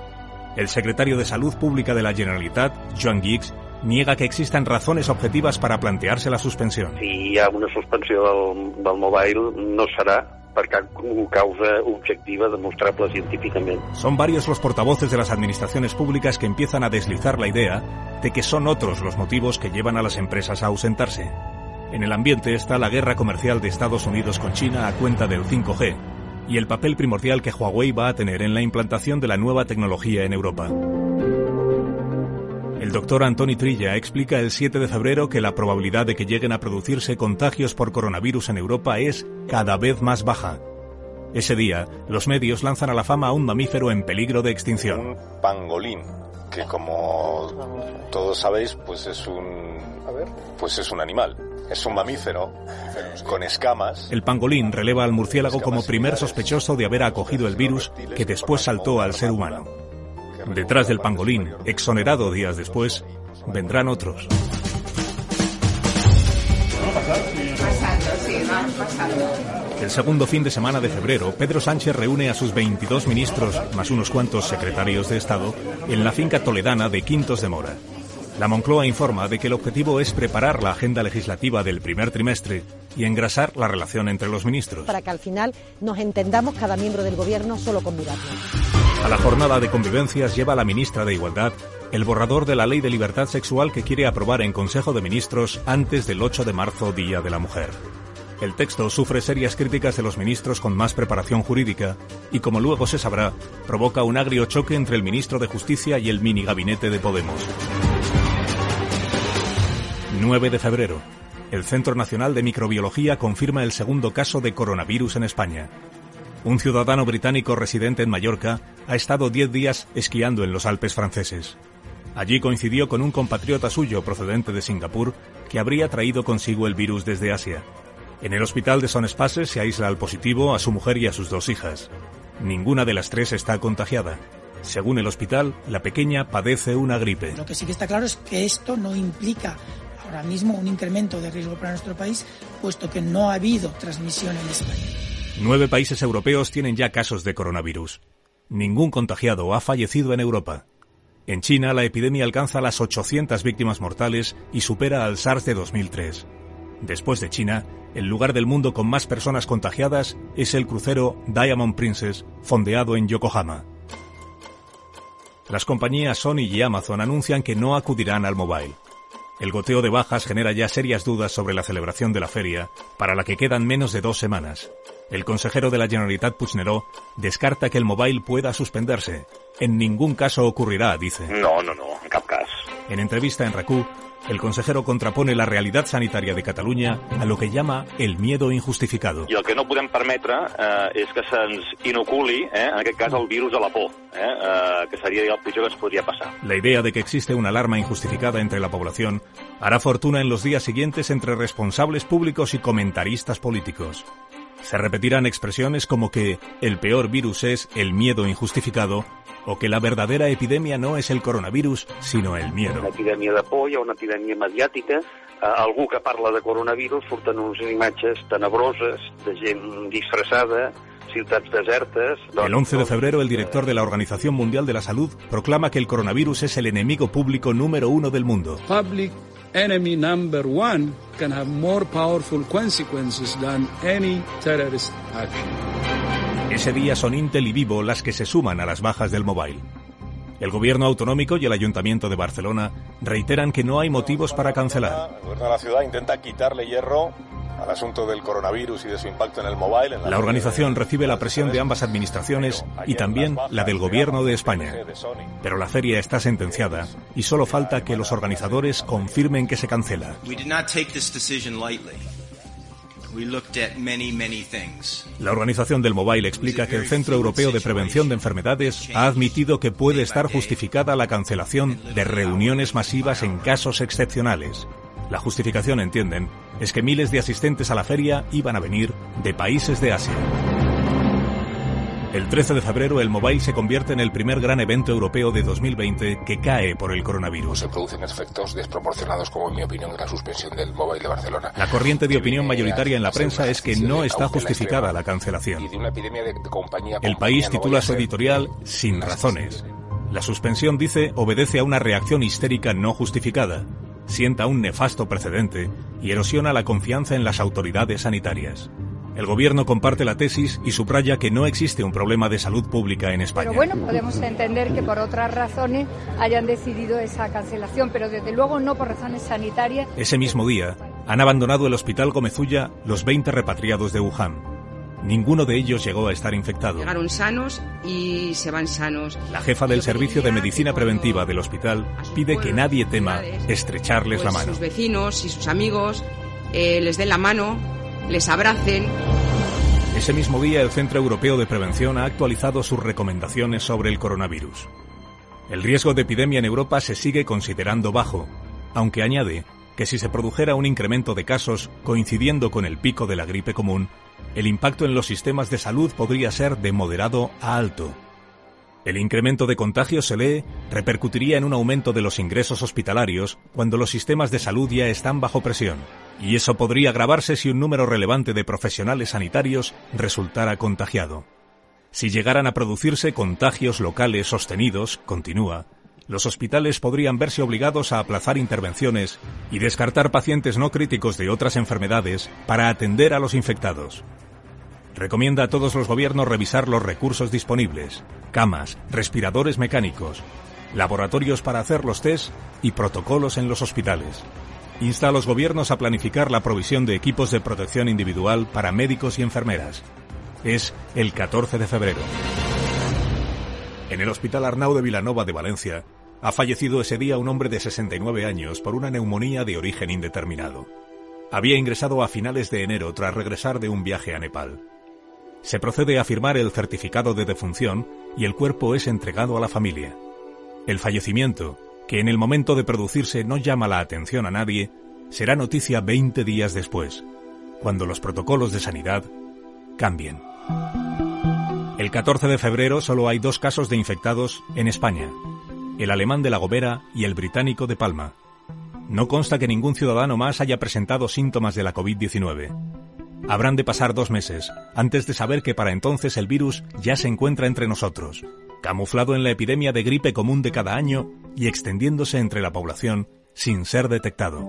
El secretario de Salud Pública de la Generalitat, Joan Giggs, niega que existan razones objetivas para plantearse la suspensión. Si hi ha una suspensió del, del mobile, no serà per cap causa objectiva demostrable científicamente. Son varios los portavoces de las administraciones públicas que empiezan a deslizar la idea de que son otros los motivos que llevan a las empresas a ausentarse. En el ambiente está la guerra comercial de Estados Unidos con China a cuenta del 5G, y el papel primordial que Huawei va a tener en la implantación de la nueva tecnología en Europa. El doctor Antoni Trilla explica el 7 de febrero que la probabilidad de que lleguen a producirse contagios por coronavirus en Europa es cada vez más baja. Ese día, los medios lanzan a la fama a un mamífero en peligro de extinción. Un pangolín, que como todos sabéis, pues es un, pues es un animal. Es un mamífero con escamas. El pangolín releva al murciélago como primer sospechoso de haber acogido el virus que después saltó al ser humano. Detrás del pangolín, exonerado días después, vendrán otros. El segundo fin de semana de febrero, Pedro Sánchez reúne a sus 22 ministros, más unos cuantos secretarios de Estado, en la finca toledana de Quintos de Mora. La Moncloa informa de que el objetivo es preparar la agenda legislativa del primer trimestre y engrasar la relación entre los ministros. Para que al final nos entendamos cada miembro del Gobierno solo con mirarnos. A la jornada de convivencias lleva la ministra de Igualdad el borrador de la Ley de Libertad Sexual que quiere aprobar en Consejo de Ministros antes del 8 de marzo, Día de la Mujer. El texto sufre serias críticas de los ministros con más preparación jurídica y, como luego se sabrá, provoca un agrio choque entre el ministro de Justicia y el mini gabinete de Podemos. 9 de febrero. El Centro Nacional de Microbiología confirma el segundo caso de coronavirus en España. Un ciudadano británico residente en Mallorca ha estado 10 días esquiando en los Alpes franceses. Allí coincidió con un compatriota suyo procedente de Singapur que habría traído consigo el virus desde Asia. En el hospital de Son Espaces se aísla al positivo, a su mujer y a sus dos hijas. Ninguna de las tres está contagiada. Según el hospital, la pequeña padece una gripe. Lo que sí que está claro es que esto no implica ahora mismo un incremento de riesgo para nuestro país, puesto que no ha habido transmisión en España. Nueve países europeos tienen ya casos de coronavirus. Ningún contagiado ha fallecido en Europa. En China, la epidemia alcanza las 800 víctimas mortales y supera al SARS de 2003. Después de China, el lugar del mundo con más personas contagiadas es el crucero Diamond Princess, fondeado en Yokohama. Las compañías Sony y Amazon anuncian que no acudirán al mobile. El goteo de bajas genera ya serias dudas sobre la celebración de la feria, para la que quedan menos de dos semanas. El consejero de la Generalitat Puigneró descarta que el mobile pueda suspenderse. En ningún caso ocurrirá, dice. No, no, no, en cap cas. En entrevista en RACU, el consejero contrapone la realidad sanitaria de Cataluña a lo que llama el miedo injustificado. I el que no podem permetre eh, és que se'ns inoculi, eh, en aquest cas, el virus de la por, eh, eh, que seria el pitjor que ens podria passar. La idea de que existe una alarma injustificada entre la población hará fortuna en los días siguientes entre responsables públicos y comentaristas políticos. Se repetirán expresiones como que el peor virus es el miedo injustificado o que la verdadera epidemia no es el coronavirus, sino el miedo. Una epidèmia de por, hi ha una epidèmia mediàtica, algú que parla de coronavirus surten unes imatges tenebroses de gent disfressada, ciutats desertes... El 11 de febrero, el director de la Organización Mundial de la Salud proclama que el coronavirus es el enemigo público número uno del mundo. Public enemy number one can have more powerful consequences than any terrorist action. Ese día son Intel y Vivo las que se suman a las bajas del mobile. El gobierno autonómico y el ayuntamiento de Barcelona reiteran que no hay motivos para cancelar. El gobierno de la ciudad intenta quitarle hierro al asunto del coronavirus y de su impacto en el mobile. en La organización recibe la presión de ambas administraciones y también la del gobierno de España. Pero la feria está sentenciada y solo falta que los organizadores confirmen que se cancela. We did not take this decision lightly. We looked at many, many things. La organización del mobile explica que el Centro Europeo de Prevención de Enfermedades ha admitido que puede estar justificada la cancelación de reuniones masivas en casos excepcionales. La justificación, entienden, es que miles de asistentes a la feria iban a venir de países de Asia. El 13 de febrero el mobile se convierte en el primer gran evento europeo de 2020 que cae por el coronavirus. Se producen efectos desproporcionados, como en mi opinión, la suspensión del mobile de Barcelona. La corriente de opinión mayoritaria en la prensa es que no está justificada la cancelación. El país titula su editorial Sin razones. La suspensión, dice, obedece a una reacción histérica no justificada, sienta un nefasto precedente y erosiona la confianza en las autoridades sanitarias. El gobierno comparte la tesis y subraya que no existe un problema de salud pública en España. Pero bueno, podemos entender que por otras razones hayan decidido esa cancelación, pero desde luego no por razones sanitarias. Ese mismo día, han abandonado el hospital Gomezulla los 20 repatriados de Wuhan. Ninguno de ellos llegó a estar infectado. Llegaron sanos y se van sanos. La jefa del Servicio de Medicina Preventiva del hospital pide que nadie tema estrecharles la Pues mano. Sus vecinos y sus amigos eh, les den la mano, les abracen. Ese mismo día, el Centro Europeo de Prevención ha actualizado sus recomendaciones sobre el coronavirus. El riesgo de epidemia en Europa se sigue considerando bajo, aunque añade que si se produjera un incremento de casos coincidiendo con el pico de la gripe común, el impacto en los sistemas de salud podría ser de moderado a alto. El incremento de contagios, se lee, repercutiría en un aumento de los ingresos hospitalarios cuando los sistemas de salud ya están bajo presión, y eso podría agravarse si un número relevante de profesionales sanitarios resultara contagiado. Si llegaran a producirse contagios locales sostenidos, continúa, los hospitales podrían verse obligados a aplazar intervenciones y descartar pacientes no críticos de otras enfermedades para atender a los infectados. Recomienda a todos los gobiernos revisar los recursos disponibles, camas, respiradores mecánicos, laboratorios para hacer los test y protocolos en los hospitales. Insta a los gobiernos a planificar la provisión de equipos de protección individual para médicos y enfermeras. Es el 14 de febrero. En el Hospital Arnau de Vilanova de Valencia, ha fallecido ese día un hombre de 69 años por una neumonía de origen indeterminado. Había ingresado a finales de enero tras regresar de un viaje a Nepal. Se procede a firmar el certificado de defunción y el cuerpo es entregado a la familia. El fallecimiento, que en el momento de producirse no llama la atención a nadie, será noticia 20 días después, cuando los protocolos de sanidad cambien. El 14 de febrero solo hay dos casos de infectados en España, el alemán de La Gobera y el británico de Palma. No consta que ningún ciudadano más haya presentado síntomas de la COVID-19. Habrán de pasar dos meses antes de saber que para entonces el virus ya se encuentra entre nosotros, camuflado en la epidemia de gripe común de cada año y extendiéndose entre la población sin ser detectado.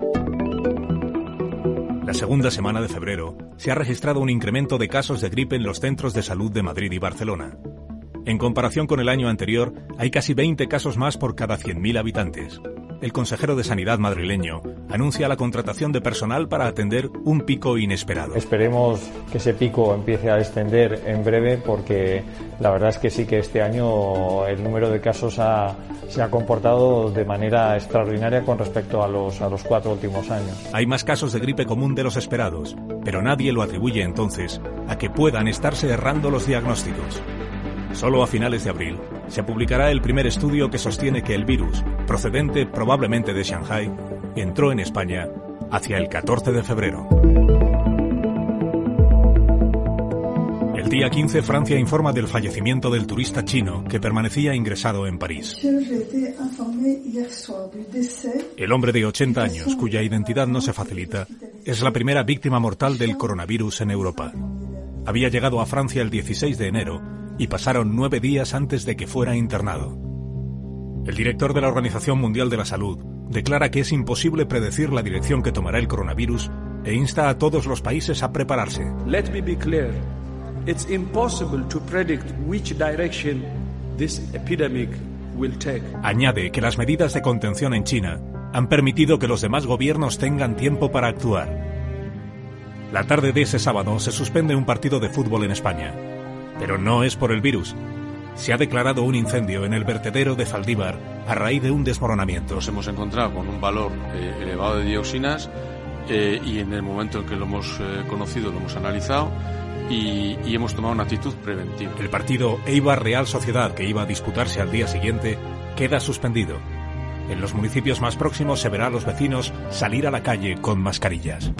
La segunda semana de febrero se ha registrado un incremento de casos de gripe en los centros de salud de Madrid y Barcelona. En comparación con el año anterior, hay casi 20 casos más por cada 100.000 habitantes. El consejero de Sanidad madrileño anuncia la contratación de personal para atender un pico inesperado. Esperemos que ese pico empiece a descender en breve porque la verdad es que sí que este año el número de casos se ha comportado de manera extraordinaria con respecto a los, a los cuatro últimos años. Hay más casos de gripe común de los esperados, pero nadie lo atribuye entonces a que puedan estarse errando los diagnósticos. Solo a finales de abril se publicará el primer estudio que sostiene que el virus, procedente probablemente de Shanghai, entró en España hacia el 14 de febrero. El día 15 Francia informa del fallecimiento del turista chino que permanecía ingresado en París. El hombre de 80 años, cuya identidad no se facilita, es la primera víctima mortal del coronavirus en Europa. Había llegado a Francia el 16 de enero y pasaron nueve días antes de que fuera internado. El director de la Organización Mundial de la Salud declara que es imposible predecir la dirección que tomará el coronavirus e insta a todos los países a prepararse. Let me be clear. It's impossible to predict which direction this epidemic will take. Añade que las medidas de contención en China han permitido que los demás gobiernos tengan tiempo para actuar. La tarde de ese sábado se suspende un partido de fútbol en España. Pero no es por el virus. Se ha declarado un incendio en el vertedero de Zaldívar a raíz de un desmoronamiento. Nos hemos encontrado con un valor eh, elevado de dioxinas eh, y en el momento en que lo hemos eh, conocido, lo hemos analizado y, y, hemos tomado una actitud preventiva. El partido Eibar Real Sociedad, que iba a disputarse al día siguiente, queda suspendido. En los municipios más próximos se verá a los vecinos salir a la calle con mascarillas.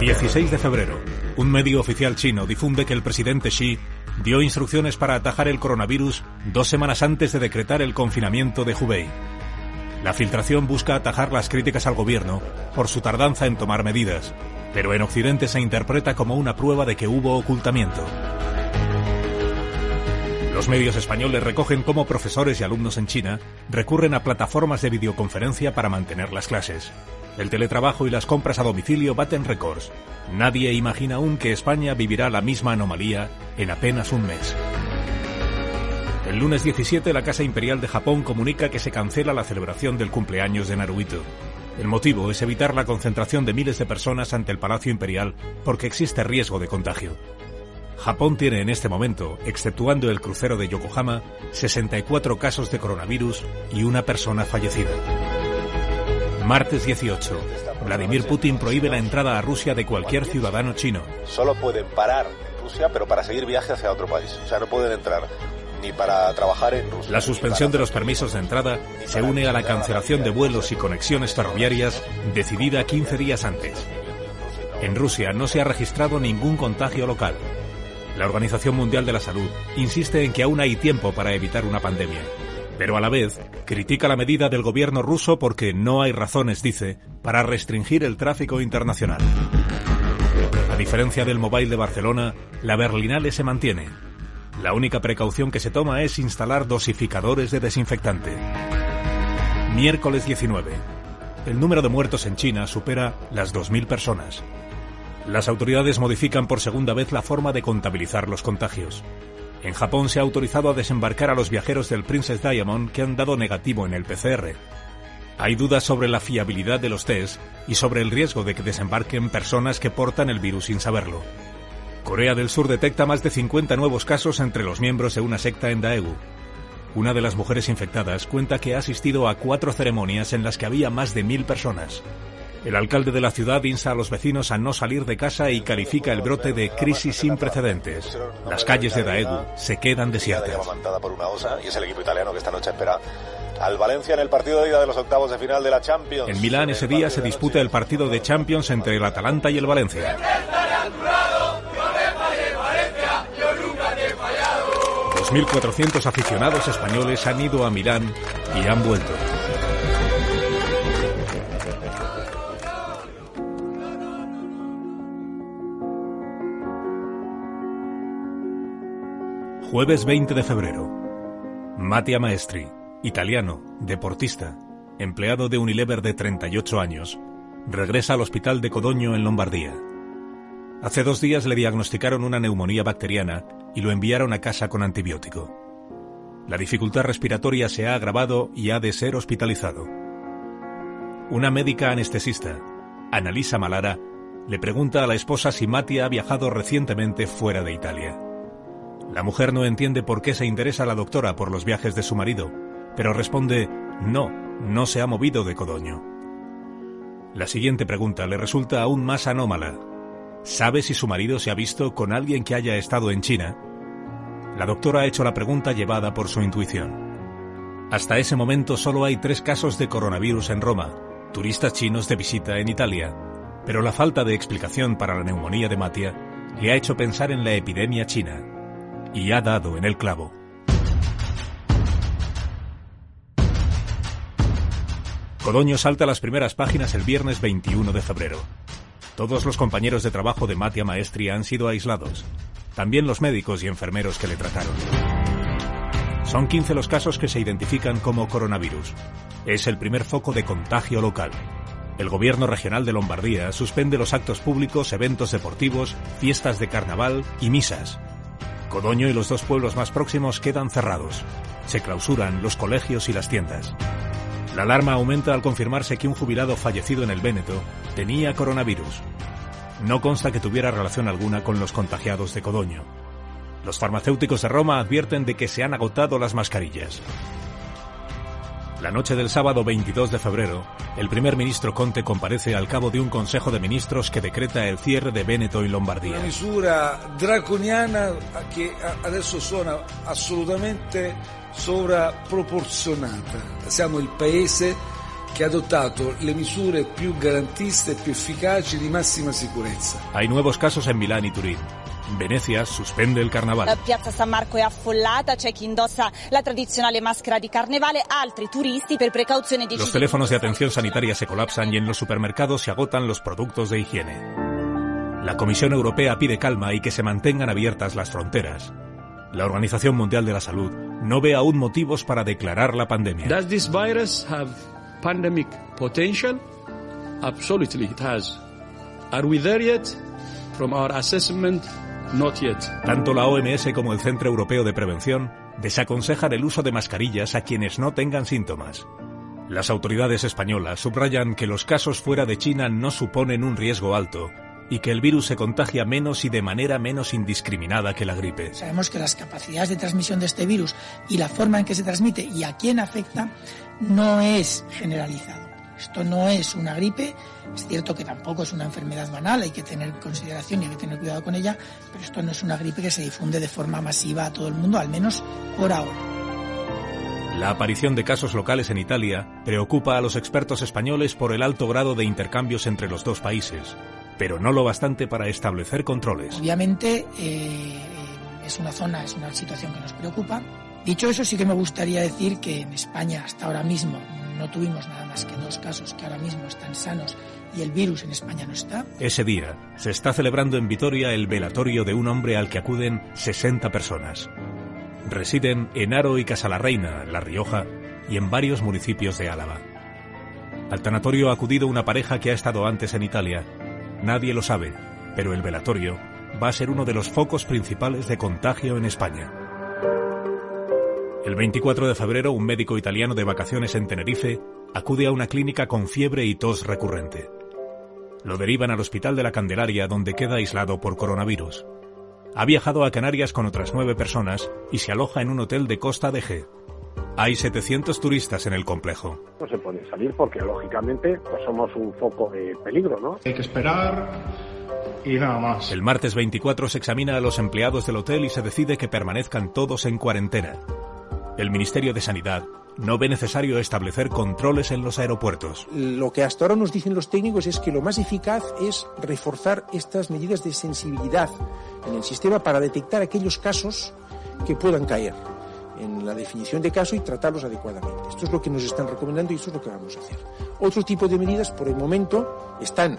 16 de febrero. Un medio oficial chino difunde que el presidente Xi dio instrucciones para atajar el coronavirus dos semanas antes de decretar el confinamiento de Hubei. La filtración busca atajar las críticas al gobierno por su tardanza en tomar medidas, pero en Occidente se interpreta como una prueba de que hubo ocultamiento. Los medios españoles recogen cómo profesores y alumnos en China recurren a plataformas de videoconferencia para mantener las clases. El teletrabajo y las compras a domicilio baten récords. Nadie imagina aún que España vivirá la misma anomalía en apenas un mes. El lunes 17 la Casa Imperial de Japón comunica que se cancela la celebración del cumpleaños de Naruhito. El motivo es evitar la concentración de miles de personas ante el Palacio Imperial porque existe riesgo de contagio. Japón tiene en este momento, exceptuando el crucero de Yokohama, 64 casos de coronavirus y una persona fallecida. Martes 18. Vladimir Putin prohíbe la entrada a Rusia de cualquier ciudadano chino. Solo pueden parar en Rusia, pero para seguir viaje hacia otro país. O sea, no pueden entrar ni para trabajar en Rusia. La suspensión de los permisos de entrada se une a la cancelación de vuelos y conexiones ferroviarias decidida 15 días antes. En Rusia no se ha registrado ningún contagio local. La Organización Mundial de la Salud insiste en que aún hay tiempo para evitar una pandemia pero a la vez critica la medida del gobierno ruso porque no hay razones, dice, para restringir el tráfico internacional. A diferencia del Mobile de Barcelona, la Berlinale se mantiene. La única precaución que se toma es instalar dosificadores de desinfectante. Miércoles 19. El número de muertos en China supera las 2.000 personas. Las autoridades modifican por segunda vez la forma de contabilizar los contagios. En Japón se ha autorizado a desembarcar a los viajeros del Princess Diamond que han dado negativo en el PCR. Hay dudas sobre la fiabilidad de los test y sobre el riesgo de que desembarquen personas que portan el virus sin saberlo. Corea del Sur detecta más de 50 nuevos casos entre los miembros de una secta en Daegu. Una de las mujeres infectadas cuenta que ha asistido a cuatro ceremonias en las que había más de mil personas. El alcalde de la ciudad insta a los vecinos a no salir de casa y califica el brote de crisis sin precedentes. Las calles de Daegu se quedan desiertas. por una osa y es el equipo italiano que esta noche espera al Valencia en el partido de ida de los octavos de final de la Champions. En Milán ese día se disputa el partido de Champions entre el Atalanta y el Valencia. 2.400 aficionados españoles han ido a Milán y han vuelto. Jueves 20 de febrero. Mattia Maestri, italiano, deportista, empleado de Unilever de 38 años, regresa al hospital de Codoño en Lombardía. Hace dos días le diagnosticaron una neumonía bacteriana y lo enviaron a casa con antibiótico. La dificultad respiratoria se ha agravado y ha de ser hospitalizado. Una médica anestesista, Annalisa Malara, le pregunta a la esposa si Mati ha viajado recientemente fuera de Italia. La mujer no entiende por qué se interesa la doctora por los viajes de su marido, pero responde no, no se ha movido de Codoño. La siguiente pregunta le resulta aún más anómala. ¿Sabe si su marido se ha visto con alguien que haya estado en China? La doctora ha hecho la pregunta llevada por su intuición. Hasta ese momento solo hay tres casos de coronavirus en Roma, turistas chinos de visita en Italia, pero la falta de explicación para la neumonía de Matia le ha hecho pensar en la epidemia china y ha dado en el clavo. Codoño salta a las primeras páginas el viernes 21 de febrero. Todos los compañeros de trabajo de Matia Maestri han sido aislados, también los médicos y enfermeros que le trataron. Son 15 los casos que se identifican como coronavirus. Es el primer foco de contagio local. El gobierno regional de Lombardía suspende los actos públicos, eventos deportivos, fiestas de carnaval y misas. Codoño y los dos pueblos más próximos quedan cerrados. Se clausuran los colegios y las tiendas. La alarma aumenta al confirmarse que un jubilado fallecido en el Véneto tenía coronavirus. No consta que tuviera relación alguna con los contagiados de Codoño. Los farmacéuticos de Roma advierten de que se han agotado las mascarillas. La noche del sábado 22 de febrero, el primer ministro Conte comparece al cabo de un Consejo de Ministros que decreta el cierre de Veneto y Lombardía. Una misura draconiana che adesso suona assolutamente sovraproporzionata. Siamo il paese che ha adottato le misure più garantiste e più efficaci di massima sicurezza. Hay nuevos casos en Milán y Turín. Venecia suspende il carnaval. Piazza San Marco è affollata, c'è chi indossa la tradizionale maschera di carnevale, altri turisti per precauzione Los teléfonos de atención sanitaria se colapsan y en los supermercados se agotan los productos de higiene. La Comisión Europea pide calma y que se mantengan abiertas las fronteras. La Organización Mundial de la Salud no ve aún motivos para declarar la pandemia. Does this virus have pandemic potential? Absolutely it has. Are we there yet? From our assessment, not yet. Tanto la OMS como el Centro Europeo de Prevención desaconsejan el uso de mascarillas a quienes no tengan síntomas. Las autoridades españolas subrayan que los casos fuera de China no suponen un riesgo alto y que el virus se contagia menos y de manera menos indiscriminada que la gripe. Sabemos que las capacidades de transmisión de este virus y la forma en que se transmite y a quién afecta no es generalizado. Esto no es una gripe, es cierto que tampoco es una enfermedad banal, hay que tener consideración y hay que tener cuidado con ella, pero esto no es una gripe que se difunde de forma masiva a todo el mundo, al menos por ahora. La aparición de casos locales en Italia preocupa a los expertos españoles por el alto grado de intercambios entre los dos países, pero no lo bastante para establecer controles. Obviamente eh, es una zona, es una situación que nos preocupa. Dicho eso, sí que me gustaría decir que en España hasta ahora mismo no tuvimos nada más que dos casos que ahora mismo están sanos y el virus en España no está. Ese día se está celebrando en Vitoria el velatorio de un hombre al que acuden 60 personas. Residen en Aro y Casalarreina, La Rioja, y en varios municipios de Álava. Al tanatorio ha acudido una pareja que ha estado antes en Italia. Nadie lo sabe, pero el velatorio va a ser uno de los focos principales de contagio en España. El 24 de febrero, un médico italiano de vacaciones en Tenerife acude a una clínica con fiebre y tos recurrente. Lo derivan al Hospital de la Candelaria, donde queda aislado por coronavirus. Ha viajado a Canarias con otras nueve personas y se aloja en un hotel de Costa de G. Hay 700 turistas en el complejo. No se puede salir porque, lógicamente, pues somos un foco de peligro, ¿no? Hay que esperar y nada más. El martes 24 se examina a los empleados del hotel y se decide que permanezcan todos en cuarentena. El Ministerio de Sanidad no ve necesario establecer controles en los aeropuertos. Lo que hasta ahora nos dicen los técnicos es que lo más eficaz es reforzar estas medidas de sensibilidad en el sistema para detectar aquellos casos que puedan caer en la definición de caso y tratarlos adecuadamente. Esto es lo que nos están recomendando y esto es lo que vamos a hacer. Otro tipo de medidas por el momento están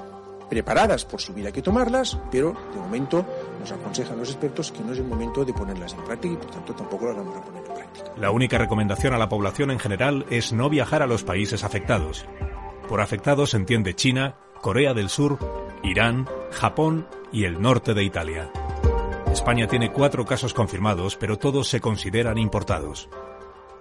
preparadas por si hubiera que tomarlas, pero de momento nos aconsejan los expertos que no es el momento de ponerlas en práctica y por tanto tampoco las vamos a poner en práctica. La única recomendación a la población en general es no viajar a los países afectados. Por afectados se entiende China, Corea del Sur, Irán, Japón y el norte de Italia. España tiene cuatro casos confirmados, pero todos se consideran importados.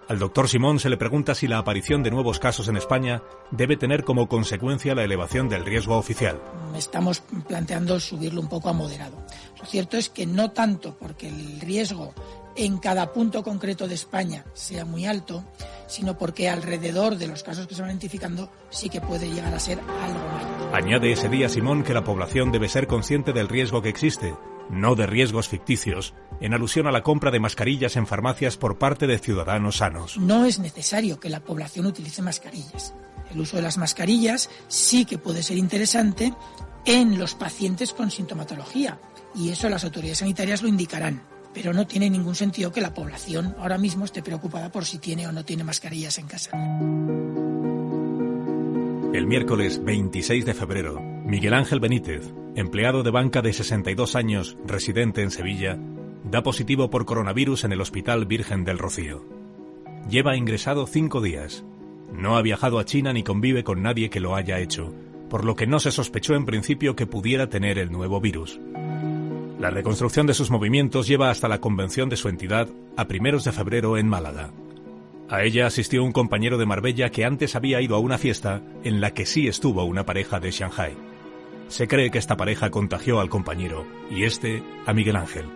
Al doctor Simón se le pregunta si la aparición de nuevos casos en España debe tener como consecuencia la elevación del riesgo oficial. Estamos planteando subirlo un poco a moderado. Lo cierto es que no tanto porque el riesgo en cada punto concreto de España sea muy alto, sino porque alrededor de los casos que se van identificando sí que puede llegar a ser algo mayor. Añade ese día Simón que la población debe ser consciente del riesgo que existe no de riesgos ficticios, en alusión a la compra de mascarillas en farmacias por parte de ciudadanos sanos. No es necesario que la población utilice mascarillas. El uso de las mascarillas sí que puede ser interesante en los pacientes con sintomatología y eso las autoridades sanitarias lo indicarán. Pero no tiene ningún sentido que la población ahora mismo esté preocupada por si tiene o no tiene mascarillas en casa. El miércoles 26 de febrero, Miguel Ángel Benítez, empleado de banca de 62 años, residente en Sevilla, da positivo por coronavirus en el Hospital Virgen del Rocío. Lleva ingresado cinco días. No ha viajado a China ni convive con nadie que lo haya hecho, por lo que no se sospechó en principio que pudiera tener el nuevo virus. La reconstrucción de sus movimientos lleva hasta la convención de su entidad a primeros de febrero en Málaga. A ella asistió un compañero de Marbella que antes había ido a una fiesta en la que sí estuvo una pareja de Shanghai. Se cree que esta pareja contagió al compañero y este a Miguel Ángel.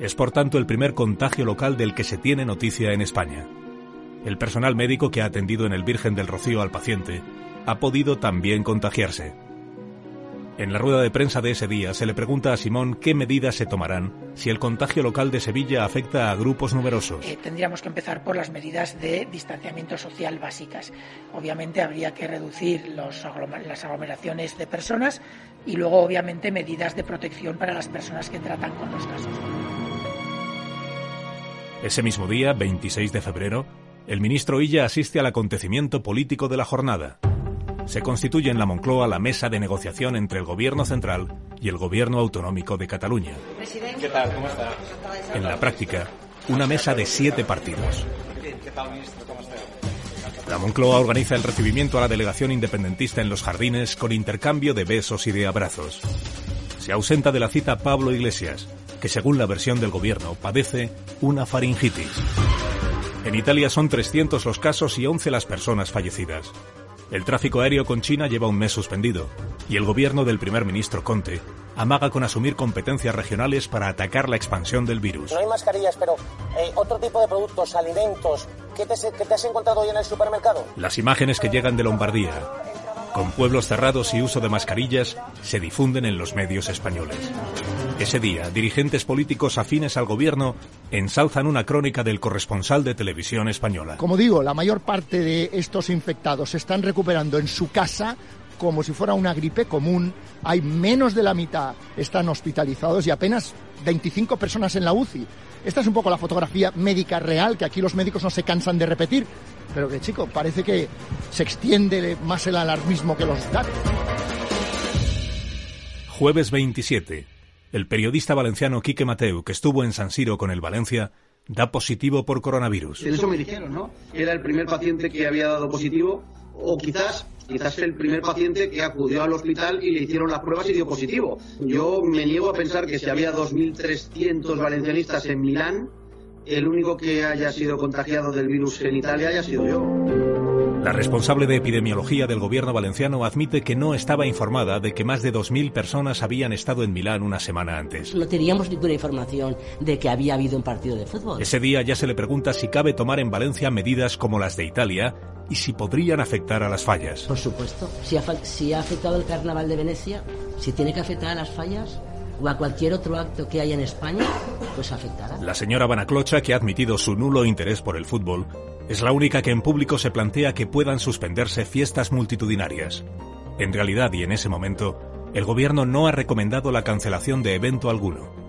Es por tanto el primer contagio local del que se tiene noticia en España. El personal médico que ha atendido en el Virgen del Rocío al paciente ha podido también contagiarse. En la rueda de prensa de ese día se le pregunta a Simón qué medidas se tomarán si el contagio local de Sevilla afecta a grupos numerosos. Eh, tendríamos que empezar por las medidas de distanciamiento social básicas. Obviamente habría que reducir los las aglomeraciones de personas y luego obviamente medidas de protección para las personas que tratan con los casos. Ese mismo día, 26 de febrero, el ministro Illa asiste al acontecimiento político de la jornada se constituye en la Moncloa la mesa de negociación entre el Gobierno central y el Gobierno autonómico de Cataluña. ¿Qué tal? ¿Cómo está? En la práctica, una mesa de siete partidos. ¿Qué tal, ministro? ¿Cómo está? La Moncloa organiza el recibimiento a la delegación independentista en los jardines con intercambio de besos y de abrazos. Se ausenta de la cita Pablo Iglesias, que según la versión del gobierno padece una faringitis. En Italia son 300 los casos y 11 las personas fallecidas. El tráfico aéreo con China lleva un mes suspendido y el gobierno del primer ministro Conte amaga con asumir competencias regionales para atacar la expansión del virus. No hay mascarillas, pero eh, otro tipo de productos, alimentos, ¿qué te, ¿qué te has encontrado hoy en el supermercado? Las imágenes que llegan de Lombardía, con pueblos cerrados y uso de mascarillas, se difunden en los medios españoles. Ese día, dirigentes políticos afines al gobierno ensalzan una crónica del corresponsal de televisión española. Como digo, la mayor parte de estos infectados se están recuperando en su casa como si fuera una gripe común. Hay menos de la mitad están hospitalizados y apenas 25 personas en la UCI. Esta es un poco la fotografía médica real que aquí los médicos no se cansan de repetir, pero que chico, parece que se extiende más el alarmismo que los datos. Jueves 27. El periodista valenciano Quique Mateu, que estuvo en San Siro con el Valencia, da positivo por coronavirus. Eso me dijeron, ¿no? Era el primer paciente que había dado positivo, o quizás, quizás el primer paciente que acudió al hospital y le hicieron las pruebas y dio positivo. Yo me niego a pensar que si había 2.300 valencianistas en Milán, el único que haya sido contagiado del virus en Italia haya sido yo. La responsable de epidemiología del gobierno valenciano admite que no estaba informada de que más de 2.000 personas habían estado en Milán una semana antes. No teníamos ninguna información de que había habido un partido de fútbol. Ese día ya se le pregunta si cabe tomar en Valencia medidas como las de Italia y si podrían afectar a las fallas. Por supuesto. Si ha, si ha afectado el carnaval de Venecia, si tiene que afectar a las fallas, o a cualquier otro acto que haya en España, pues afectará. La señora Banaclocha, que ha admitido su nulo interés por el fútbol, es la única que en público se plantea que puedan suspenderse fiestas multitudinarias. En realidad y en ese momento, el gobierno no ha recomendado la cancelación de evento alguno.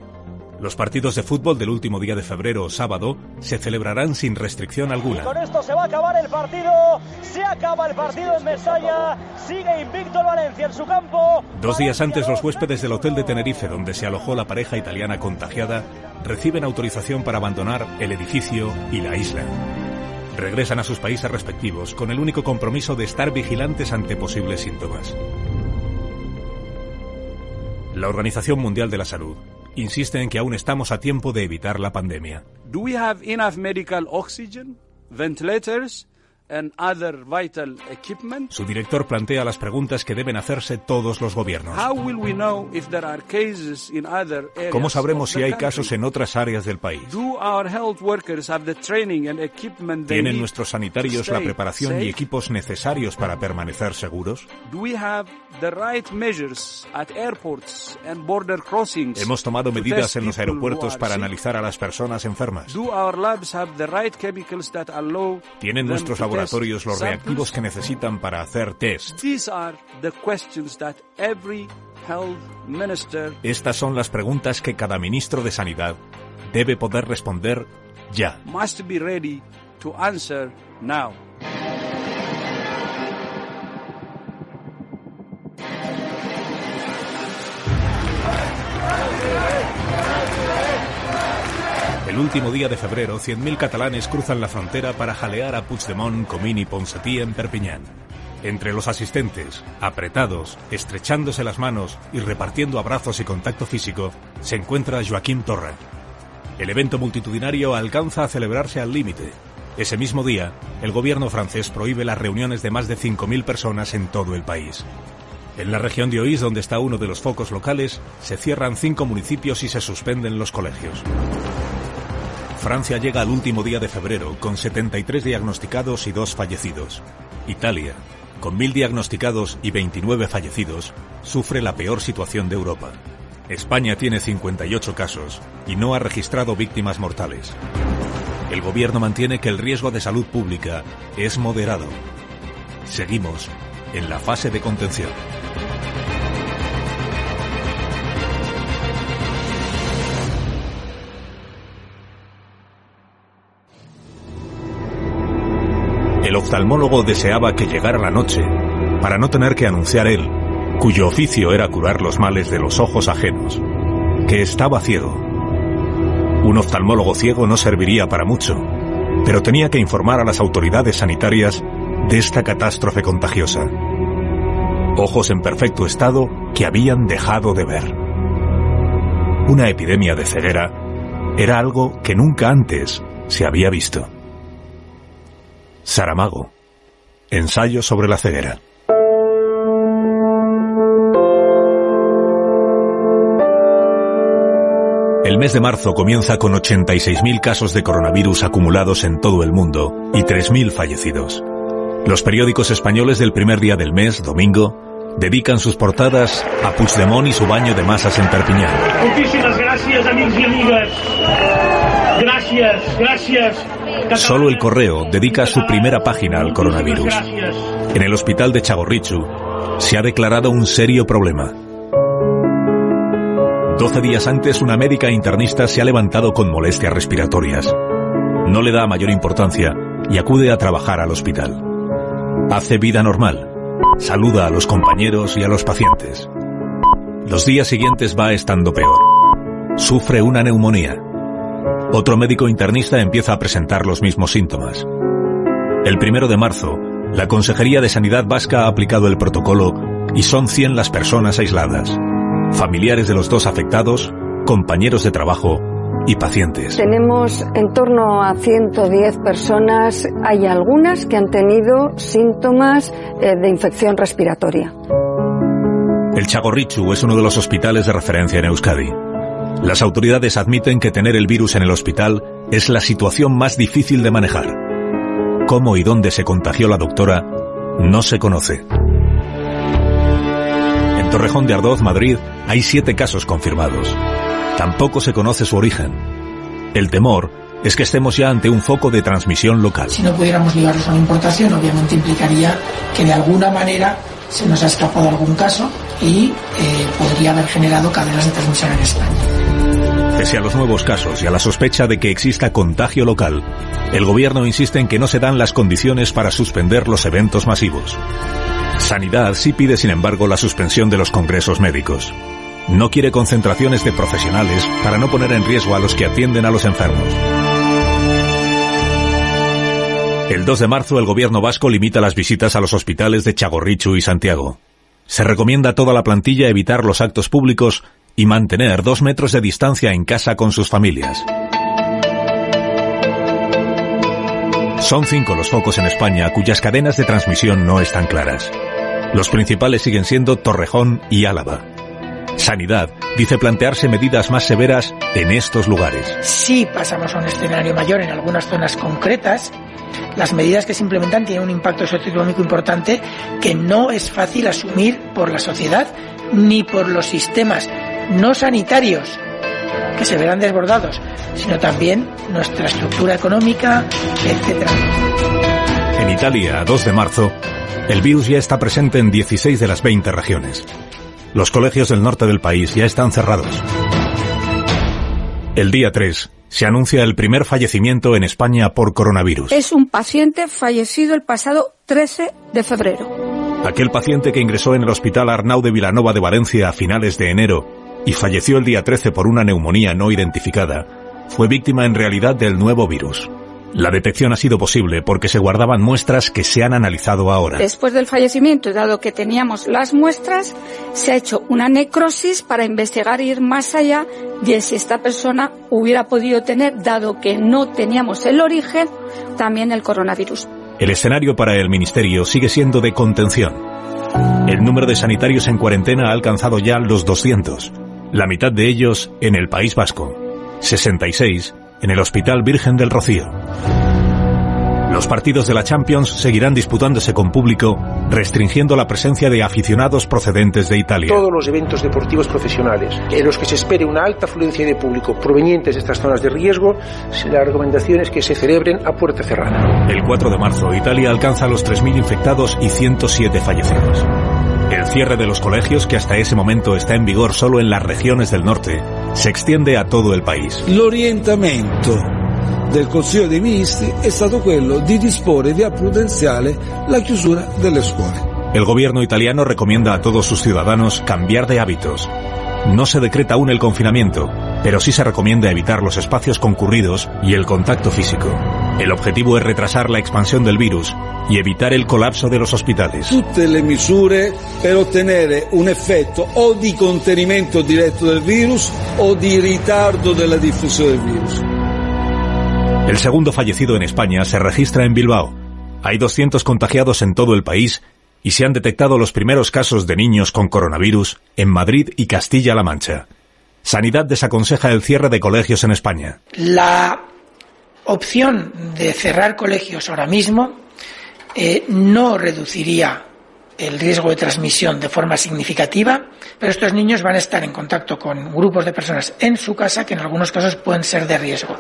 Los partidos de fútbol del último día de febrero o sábado se celebrarán sin restricción alguna. con esto se va a acabar el partido. Se acaba el partido en Mestalla. Sigue invicto el Valencia en su campo. Dos días antes, los huéspedes del hotel de Tenerife, donde se alojó la pareja italiana contagiada, reciben autorización para abandonar el edificio y la isla. Regresan a sus países respectivos con el único compromiso de estar vigilantes ante posibles síntomas. La Organización Mundial de la Salud insiste en que aún estamos a tiempo de evitar la pandemia. And other vital equipment. Su director plantea las preguntas que deben hacerse todos los gobiernos. How will we know if there are cases in other areas ¿Cómo sabremos si hay casos en otras áreas del país? Do our health workers have the training and equipment they ¿Tienen nuestros sanitarios la preparación y equipos necesarios para permanecer seguros? Do we have the right measures at airports and border crossings? ¿Hemos tomado to medidas en los aeropuertos para analizar a las personas enfermas? Do our labs have the right chemicals that allow ¿Tienen nuestros to test laboratorios los reactivos que necesitan para hacer test? Estas son las preguntas que cada ministro de Sanidad debe poder responder ya. El último día de febrero, 100.000 catalanes cruzan la frontera para jalear a Puigdemont, Comín y Ponsatí en Perpiñán. Entre los asistentes, apretados, estrechándose las manos y repartiendo abrazos y contacto físico, se encuentra Joaquín Torra. El evento multitudinario alcanza a celebrarse al límite. Ese mismo día, el gobierno francés prohíbe las reuniones de más de 5.000 personas en todo el país. En la región de Oís, donde está uno de los focos locales, se cierran cinco municipios y se suspenden los colegios. Francia llega al último día de febrero con 73 diagnosticados y dos fallecidos. Italia, con 1.000 diagnosticados y 29 fallecidos, sufre la peor situación de Europa. España tiene 58 casos y no ha registrado víctimas mortales. El gobierno mantiene que el riesgo de salud pública es moderado. Seguimos en la fase de contención. Oftalmólogo deseaba que llegara la noche para no tener que anunciar él, cuyo oficio era curar los males de los ojos ajenos, que estaba ciego. Un oftalmólogo ciego no serviría para mucho, pero tenía que informar a las autoridades sanitarias de esta catástrofe contagiosa. Ojos en perfecto estado que habían dejado de ver. Una epidemia de ceguera era algo que nunca antes se había visto. Saramago. Ensayo sobre la ceguera. El mes de marzo comienza con 86.000 casos de coronavirus acumulados en todo el mundo y 3.000 fallecidos. Los periódicos españoles del primer día del mes, domingo, dedican sus portadas a Puigdemont y su baño de masas en Perpiñán. Moltíssimes gràcies, amics i amigues. Gràcies, gràcies. Solo el correo dedica su primera página al coronavirus. En el hospital de Chagorrichu se ha declarado un serio problema. Doce días antes, una médica internista se ha levantado con molestias respiratorias. No le da mayor importancia y acude a trabajar al hospital. Hace vida normal. Saluda a los compañeros y a los pacientes. Los días siguientes va estando peor. Sufre una neumonía. Otro médico internista empieza a presentar los mismos síntomas. El primero de marzo, la Consejería de Sanidad Vasca ha aplicado el protocolo y son 100 las personas aisladas. Familiares de los dos afectados, compañeros de trabajo y pacientes. Tenemos en torno a 110 personas. Hay algunas que han tenido síntomas eh, de infección respiratoria. El Chagorrichu es uno de los hospitales de referencia en Euskadi. Las autoridades admiten que tener el virus en el hospital es la situación más difícil de manejar. Cómo y dónde se contagió la doctora no se conoce. En Torrejón de Ardoz, Madrid, hay siete casos confirmados. Tampoco se conoce su origen. El temor es que estemos ya ante un foco de transmisión local. Si no pudiéramos ligarlos a una importación, obviamente implicaría que de alguna manera se nos ha escapado algún caso y eh, podría haber generado cadenas de transmisión en España. Pese a los nuevos casos y a la sospecha de que exista contagio local, el gobierno insiste en que no se dan las condiciones para suspender los eventos masivos. Sanidad sí pide, sin embargo, la suspensión de los congresos médicos. No quiere concentraciones de profesionales para no poner en riesgo a los que atienden a los enfermos. El 2 de marzo el gobierno vasco limita las visitas a los hospitales de Chagorrichu y Santiago. Se recomienda a toda la plantilla evitar los actos públicos y mantener dos metros de distancia en casa con sus familias. Son cinco los focos en España cuyas cadenas de transmisión no están claras. Los principales siguen siendo Torrejón y Álava. Sanidad dice plantearse medidas más severas en estos lugares. Si pasamos a un escenario mayor en algunas zonas concretas, las medidas que se implementan tienen un impacto socioeconómico importante que no es fácil asumir por la sociedad ni por los sistemas no sanitarios que se verán desbordados, sino también nuestra estructura económica, etc. En Italia, a 2 de marzo, el virus ya está presente en 16 de las 20 regiones. Los colegios del norte del país ya están cerrados. El día 3 se anuncia el primer fallecimiento en España por coronavirus. Es un paciente fallecido el pasado 13 de febrero. Aquel paciente que ingresó en el Hospital Arnau de Vilanova de Valencia a finales de enero y falleció el día 13 por una neumonía no identificada, fue víctima en realidad del nuevo virus. La detección ha sido posible porque se guardaban muestras que se han analizado ahora. Después del fallecimiento, dado que teníamos las muestras, se ha hecho una necrosis para investigar e ir más allá de si esta persona hubiera podido tener, dado que no teníamos el origen, también el coronavirus. El escenario para el Ministerio sigue siendo de contención. El número de sanitarios en cuarentena ha alcanzado ya los 200, la mitad de ellos en el País Vasco, 66 en el Hospital Virgen del Rocío. Los partidos de la Champions seguirán disputándose con público, restringiendo la presencia de aficionados procedentes de Italia. Todos los eventos deportivos profesionales en los que se espere una alta afluencia de público provenientes de estas zonas de riesgo, la recomendación es que se celebren a puerta cerrada. El 4 de marzo, Italia alcanza los 3.000 infectados y 107 fallecidos. El cierre de los colegios, que hasta ese momento está en vigor solo en las regiones del norte, se extiende a todo el país. L'orientamento del Consiglio dei Ministri è stato quello di disporre via prudenziale la chiusura delle scuole. El gobierno italiano recomienda a todos sus ciudadanos cambiar de hábitos. No se decreta aún el confinamiento, pero sí se recomienda evitar los espacios concurridos y el contacto físico. El objetivo es retrasar la expansión del virus y evitar el colapso de los hospitales. Tutte le misure per ottenere un effetto o di contenimento diretto del virus o di ritardo della diffusione del virus. El segundo fallecido en España se registra en Bilbao. Hay 200 contagiados en todo el país y se han detectado los primeros casos de niños con coronavirus en Madrid y Castilla-La Mancha. Sanidad desaconseja el cierre de colegios en España. La opción de cerrar colegios ahora mismo eh, no reduciría el riesgo de transmisión de forma significativa, pero estos niños van a estar en contacto con grupos de personas en su casa que en algunos casos pueden ser de riesgo.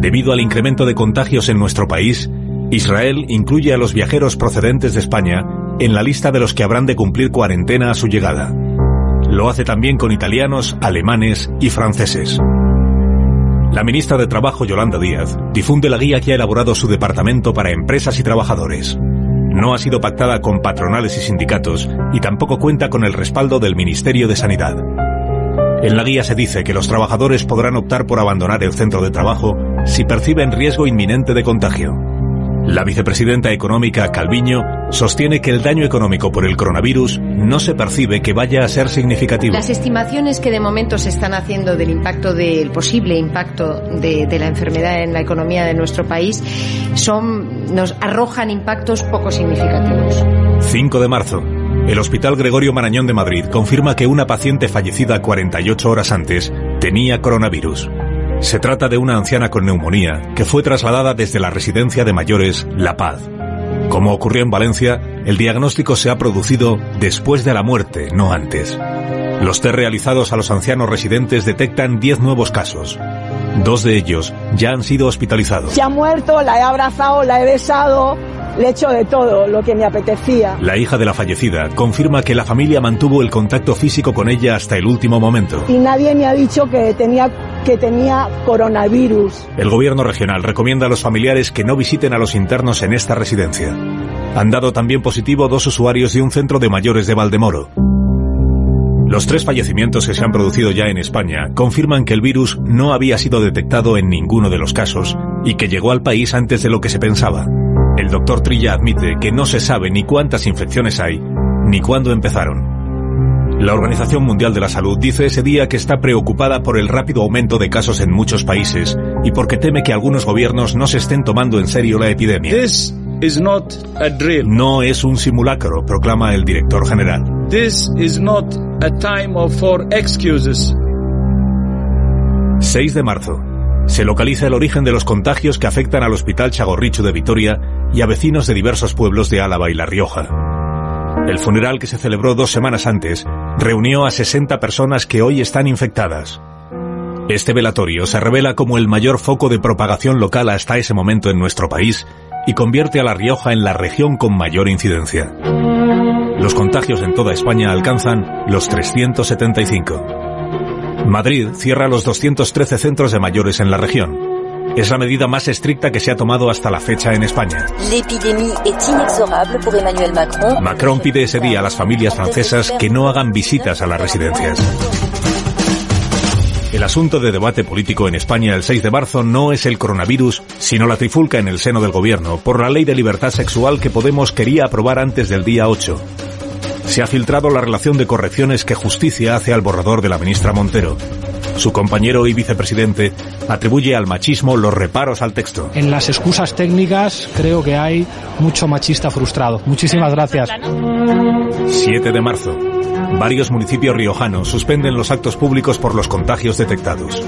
Debido al incremento de contagios en nuestro país, Israel incluye a los viajeros procedentes de España en la lista de los que habrán de cumplir cuarentena a su llegada. Lo hace también con italianos, alemanes y franceses. La ministra de Trabajo, Yolanda Díaz, difunde la guía que ha elaborado su departamento para empresas y trabajadores. No ha sido pactada con patronales y sindicatos y tampoco cuenta con el respaldo del Ministerio de Sanidad. En la guía se dice que los trabajadores podrán optar por abandonar el centro de trabajo si perciben riesgo inminente de contagio. La vicepresidenta económica Calviño sostiene que el daño económico por el coronavirus no se percibe que vaya a ser significativo. Las estimaciones que de momento se están haciendo del impacto del posible impacto de, de, la enfermedad en la economía de nuestro país son nos arrojan impactos poco significativos. 5 de marzo. El Hospital Gregorio Marañón de Madrid confirma que una paciente fallecida 48 horas antes tenía coronavirus. Se trata de una anciana con neumonía que fue trasladada desde la residencia de mayores La Paz. Como ocurrió en Valencia, el diagnóstico se ha producido después de la muerte, no antes. Los test realizados a los ancianos residentes detectan 10 nuevos casos. Dos de ellos ya han sido hospitalizados. Se ha muerto, la he abrazado, la he besado, le he hecho de todo lo que me apetecía. La hija de la fallecida confirma que la familia mantuvo el contacto físico con ella hasta el último momento. Y nadie me ha dicho que tenía que tenía coronavirus. El gobierno regional recomienda a los familiares que no visiten a los internos en esta residencia. Han dado también positivo dos usuarios de un centro de mayores de Valdemoro. Los tres fallecimientos que se han producido ya en España confirman que el virus no había sido detectado en ninguno de los casos y que llegó al país antes de lo que se pensaba. El doctor Trilla admite que no se sabe ni cuántas infecciones hay ni cuándo empezaron. La Organización Mundial de la Salud dice ese día que está preocupada por el rápido aumento de casos en muchos países y porque teme que algunos gobiernos no se estén tomando en serio la epidemia. This is not a drill. No es un simulacro, proclama el director general. This is not a time of for excuses. 6 de marzo. Se localiza el origen de los contagios que afectan al Hospital Chagorrichu de Vitoria y a vecinos de diversos pueblos de Álava y La Rioja. El funeral que se celebró dos semanas antes reunió a 60 personas que hoy están infectadas. Este velatorio se revela como el mayor foco de propagación local hasta ese momento en nuestro país y convierte a La Rioja en la región con mayor incidencia. Los contagios en toda España alcanzan los 375. Madrid cierra los 213 centros de mayores en la región. Es la medida más estricta que se ha tomado hasta la fecha en España. Macron pide ese día a las familias francesas que no hagan visitas a las residencias. El asunto de debate político en España el 6 de marzo no es el coronavirus, sino la trifulca en el seno del gobierno por la ley de libertad sexual que Podemos quería aprobar antes del día 8. Se ha filtrado la relación de correcciones que Justicia hace al borrador de la ministra Montero. Su compañero y vicepresidente atribuye al machismo los reparos al texto. En las excusas técnicas creo que hay mucho machista frustrado. Muchísimas gracias. 7 de marzo. Varios municipios riojanos suspenden los actos públicos por los contagios detectados.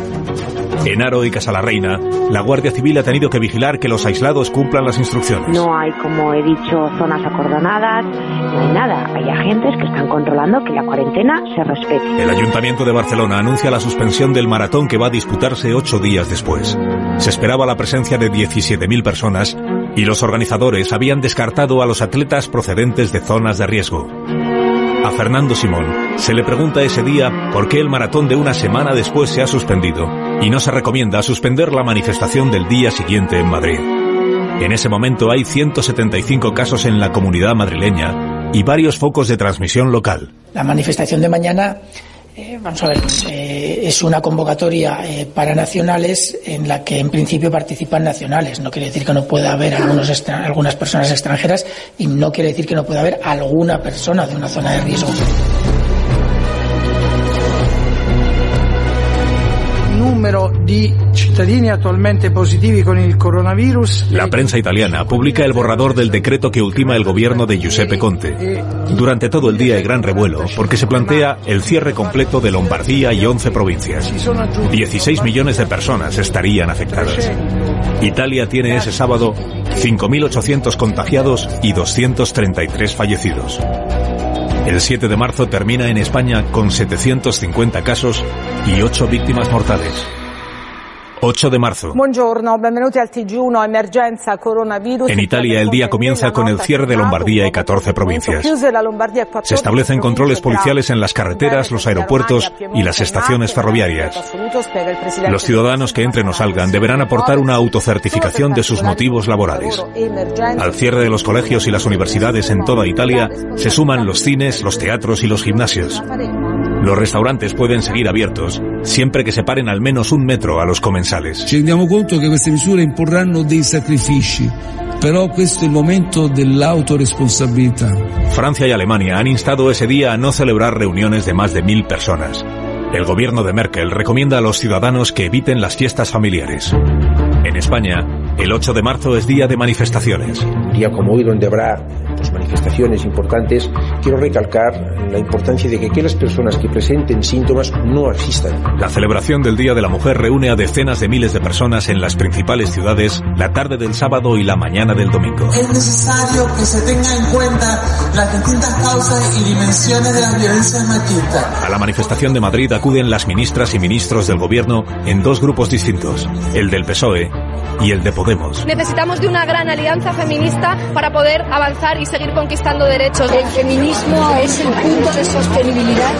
En Aro y Casalarreina, la Guardia Civil ha tenido que vigilar que los aislados cumplan las instrucciones. No hay, como he dicho, zonas acordonadas, no hay nada. Hay agentes que están controlando que la cuarentena se respete. El Ayuntamiento de Barcelona anuncia la suspensión del maratón que va a disputarse ocho días después. Se esperaba la presencia de 17.000 personas y los organizadores habían descartado a los atletas procedentes de zonas de riesgo. A Fernando Simón se le pregunta ese día por qué el maratón de una semana después se ha suspendido y no se recomienda suspender la manifestación del día siguiente en Madrid. En ese momento hay 175 casos en la comunidad madrileña y varios focos de transmisión local. La manifestación de mañana eh, vamos a ver, eh, es una convocatoria eh, para nacionales en la que en principio participan nacionales. No quiere decir que no pueda haber algunas personas extranjeras y no quiere decir que no pueda haber alguna persona de una zona de riesgo. La prensa italiana publica el borrador del decreto que ultima el gobierno de Giuseppe Conte. Durante todo el día hay gran revuelo porque se plantea el cierre completo de Lombardía y 11 provincias. 16 millones de personas estarían afectadas. Italia tiene ese sábado 5.800 contagiados y 233 fallecidos. El 7 de marzo termina en España con 750 casos y 8 víctimas mortales. 8 de marzo. Buongiorno, benvenuti al TG1 Emergenza Coronavirus. En Italia el día comienza con el cierre de Lombardía y 14 provincias. Se establecen controles policiales en las carreteras, los aeropuertos y las estaciones ferroviarias. Los ciudadanos que entren o salgan deberán aportar una autocertificación de sus motivos laborales. Al cierre de los colegios y las universidades en toda Italia se suman los cines, los teatros y los gimnasios. Los restaurantes pueden seguir abiertos siempre que separen al menos un metro a los comensales. Ci rendiamo conto che queste misure imporranno dei sacrifici, però questo è il momento dell'autoresponsabilità. Francia y Alemania han instado ese día a no celebrar reuniones de más de mil personas. El gobierno de Merkel recomienda a los ciudadanos que eviten las fiestas familiares. En España, el 8 de marzo es día de manifestaciones. Un día como hoy, donde habrá pues, manifestaciones importantes, quiero recalcar la importancia de que aquellas personas que presenten síntomas no asistan. La celebración del Día de la Mujer reúne a decenas de miles de personas en las principales ciudades la tarde del sábado y la mañana del domingo. Es necesario que se tenga en cuenta las distintas causas y dimensiones de las violencias machistas. A la manifestación de Madrid acuden las ministras y ministros del gobierno en dos grupos distintos, el del PSOE y el de Podemos. Necesitamos de una gran alianza feminista para poder avanzar y seguir conquistando derechos. El feminismo es el punto de sostenibilidad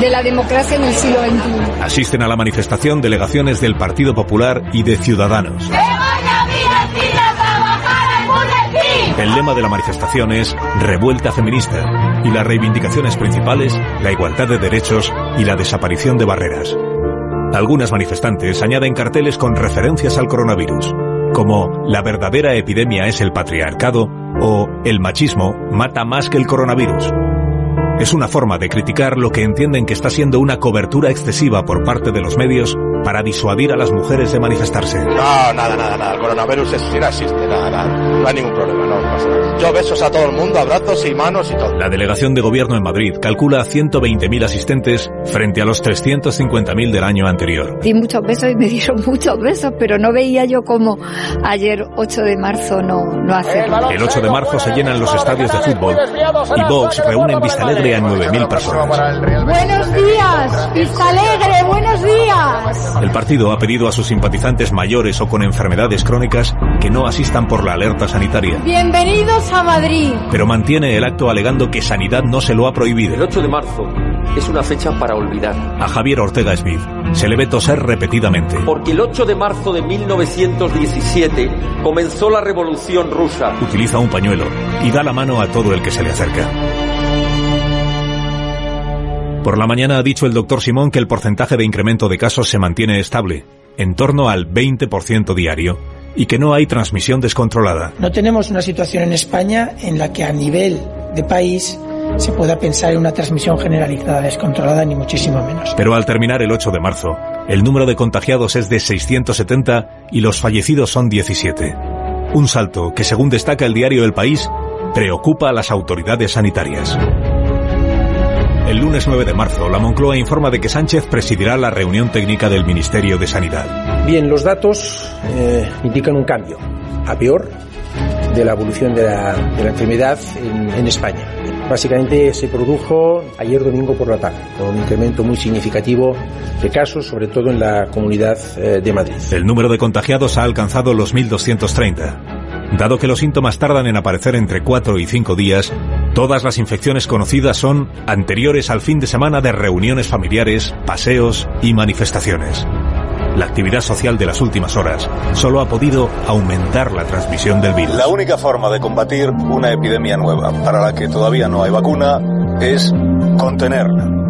de la democracia en el siglo XXI. Asisten a la manifestación delegaciones del Partido Popular y de Ciudadanos. El lema de la manifestación es Revuelta Feminista y las reivindicaciones principales, la igualdad de derechos y la desaparición de barreras. Algunas manifestantes añaden carteles con referencias al coronavirus, como La verdadera epidemia es el patriarcado o El machismo mata más que el coronavirus. Es una forma de criticar lo que entienden que está siendo una cobertura excesiva por parte de los medios para disuadir a las mujeres de manifestarse. No, nada, nada, nada. El coronavirus es, sí no existe, nada, nada. No hay ningún problema, no pasa nada. Yo besos a todo el mundo, abrazos y manos y todo. La delegación de gobierno en Madrid calcula 120.000 asistentes frente a los 350.000 del año anterior. Di muchos besos y me dieron muchos besos, pero no veía yo como ayer 8 de marzo no, no hacerlo. El 8 de marzo se llenan los estadios de fútbol y Vox reúne en Vistalegre a 9.000 personas. Buenos días, Vistalegre, buenos días. El partido ha pedido a sus simpatizantes mayores o con enfermedades crónicas que no asistan por la alerta sanitaria. Bienvenidos a Madrid. Pero mantiene el acto alegando que Sanidad no se lo ha prohibido. El 8 de marzo es una fecha para olvidar. A Javier Ortega Smith se le ve toser repetidamente. Porque el 8 de marzo de 1917 comenzó la revolución rusa. Utiliza un pañuelo y da la mano a todo el que se le acerca. Por la mañana ha dicho el doctor Simón que el porcentaje de incremento de casos se mantiene estable, en torno al 20% diario, y que no hay transmisión descontrolada. No tenemos una situación en España en la que a nivel de país se pueda pensar en una transmisión generalizada descontrolada, ni muchísimo menos. Pero al terminar el 8 de marzo, el número de contagiados es de 670 y los fallecidos son 17. Un salto que, según destaca el diario El País, preocupa a las autoridades sanitarias. El lunes 9 de marzo, la Moncloa informa de que Sánchez presidirá la reunión técnica del Ministerio de Sanidad. Bien, los datos eh, indican un cambio a peor de la evolución de la, de la enfermedad en, en, España. Básicamente se produjo ayer domingo por la tarde, con un incremento muy significativo de casos, sobre todo en la comunidad eh, de Madrid. El número de contagiados ha alcanzado los 1.230. Dado que los síntomas tardan en aparecer entre 4 y 5 días, todas las infecciones conocidas son anteriores al fin de semana de reuniones familiares, paseos y manifestaciones. La actividad social de las últimas horas solo ha podido aumentar la transmisión del virus. La única forma de combatir una epidemia nueva, para la que todavía no hay vacuna, es contenerla.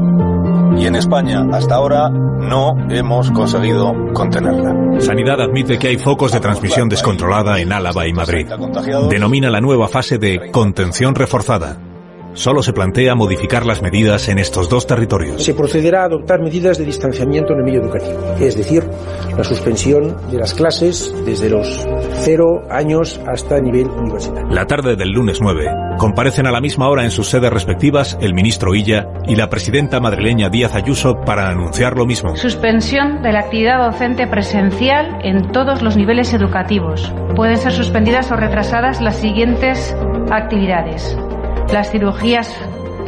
Y en España, hasta ahora, no hemos conseguido contenerla. Sanidad admite que hay focos de transmisión descontrolada en Álava y Madrid. Denomina la nueva fase de contención reforzada. Solo se plantea modificar las medidas en estos dos territorios. Se procederá a adoptar medidas de distanciamiento en el medio educativo, es decir, la suspensión de las clases desde los cero años hasta nivel universitario. La tarde del lunes 9 comparecen a la misma hora en sus sedes respectivas el ministro Illa y la presidenta madrileña Díaz Ayuso para anunciar lo mismo. Suspensión de la actividad docente presencial en todos los niveles educativos. Pueden ser suspendidas o retrasadas las siguientes actividades las cirugías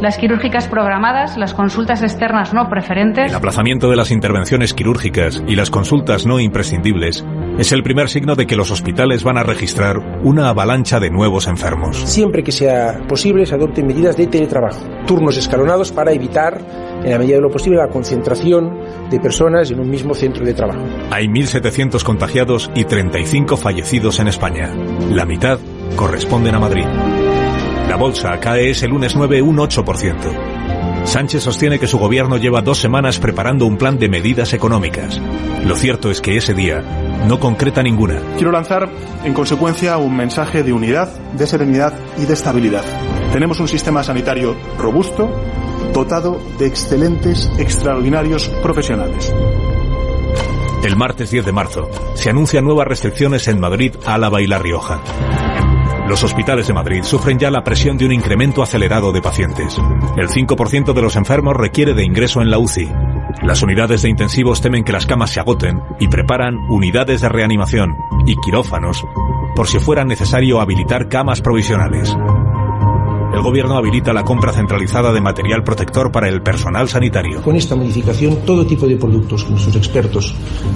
las quirúrgicas programadas, las consultas externas no preferentes. El aplazamiento de las intervenciones quirúrgicas y las consultas no imprescindibles es el primer signo de que los hospitales van a registrar una avalancha de nuevos enfermos. Siempre que sea posible se adopten medidas de teletrabajo, turnos escalonados para evitar, en la medida de lo posible, la concentración de personas en un mismo centro de trabajo. Hay 1.700 contagiados y 35 fallecidos en España. La mitad corresponden a Madrid. La bolsa cae ese lunes 9 un 8%. Sánchez sostiene que su gobierno lleva dos semanas preparando un plan de medidas económicas. Lo cierto es que ese día no concreta ninguna. Quiero lanzar, en consecuencia, un mensaje de unidad, de serenidad y de estabilidad. Tenemos un sistema sanitario robusto, dotado de excelentes, extraordinarios profesionales. El martes 10 de marzo se anuncian nuevas restricciones en Madrid, Álava y La Rioja. Los hospitales de Madrid sufren ya la presión de un incremento acelerado de pacientes. El 5% de los enfermos requiere de ingreso en la UCI. Las unidades de intensivos temen que las camas se agoten y preparan unidades de reanimación y quirófanos por si fuera necesario habilitar camas provisionales. El gobierno habilita la compra centralizada de material protector para el personal sanitario. Con esta modificación, todo tipo de productos que nuestros expertos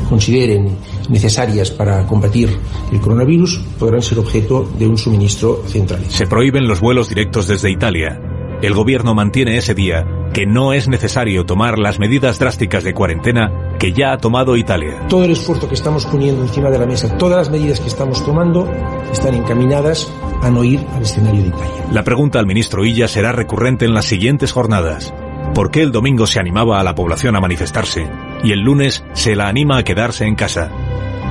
consideren necesarias para combatir el coronavirus podrán ser objeto de un suministro centralizado. Se prohíben los vuelos directos desde Italia. El gobierno mantiene ese día que no es necesario tomar las medidas drásticas de cuarentena que ya ha tomado Italia. Todo el esfuerzo que estamos poniendo encima de la mesa, todas las medidas que estamos tomando están encaminadas a no ir al escenario de Italia. La pregunta al ministro Illa será recurrente en las siguientes jornadas. ¿Por qué el domingo se animaba a la población a manifestarse y el lunes se la anima a quedarse en casa?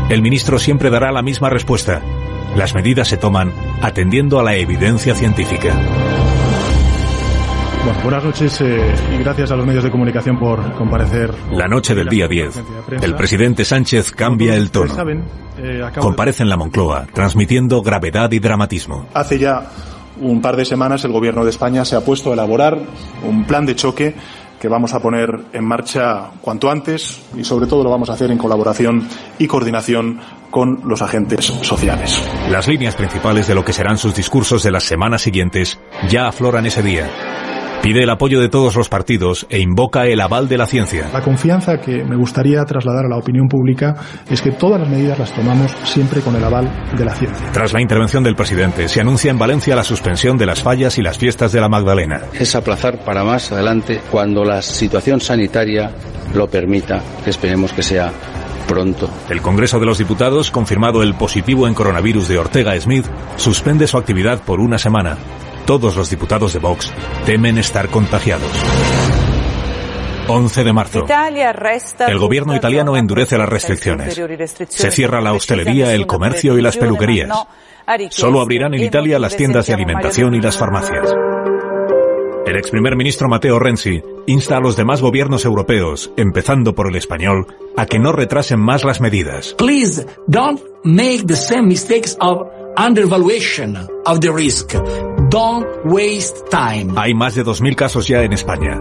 El ministro siempre dará la misma respuesta. Las medidas se toman atendiendo a la evidencia científica. Bueno, buenas noches eh, y gracias a los medios de comunicación por comparecer. La noche del día 10, el presidente Sánchez cambia el tono. Eh, Comparece en la Moncloa, transmitiendo gravedad y dramatismo. Hace ya un par de semanas el Gobierno de España se ha puesto a elaborar un plan de choque que vamos a poner en marcha cuanto antes y sobre todo lo vamos a hacer en colaboración y coordinación con los agentes sociales. Las líneas principales de lo que serán sus discursos de las semanas siguientes ya afloran ese día. Pide el apoyo de todos los partidos e invoca el aval de la ciencia. La confianza que me gustaría trasladar a la opinión pública es que todas las medidas las tomamos siempre con el aval de la ciencia. Tras la intervención del presidente, se anuncia en Valencia la suspensión de las fallas y las fiestas de la Magdalena. Es aplazar para más adelante cuando la situación sanitaria lo permita, que esperemos que sea pronto. El Congreso de los Diputados, confirmado el positivo en coronavirus de Ortega Smith, suspende su actividad por una semana. Todos los diputados de Vox temen estar contagiados. 11 de marzo. El gobierno italiano endurece las restricciones. Se cierra la hostelería, el comercio y las peluquerías. Solo abrirán en Italia las tiendas de alimentación y las farmacias. El ex primer ministro Matteo Renzi insta a los demás gobiernos europeos, empezando por el español, a que no retrasen más las medidas. Please don't make the same mistakes of undervaluation of the risk. Don't waste time. Hay más de 2.000 casos ya en España.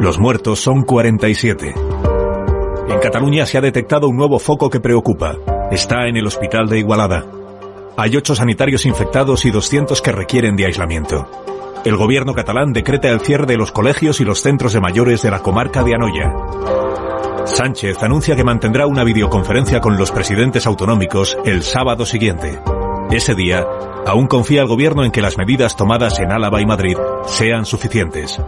Los muertos son 47. En Cataluña se ha detectado un nuevo foco que preocupa. Está en el hospital de Igualada. Hay 8 sanitarios infectados y 200 que requieren de aislamiento. El gobierno catalán decreta el cierre de los colegios y los centros de mayores de la comarca de Anoya. Sánchez anuncia que mantendrá una videoconferencia con los presidentes autonómicos el sábado siguiente. Ese día, aún confía el gobierno en que las medidas tomadas en Álava y Madrid sean suficientes.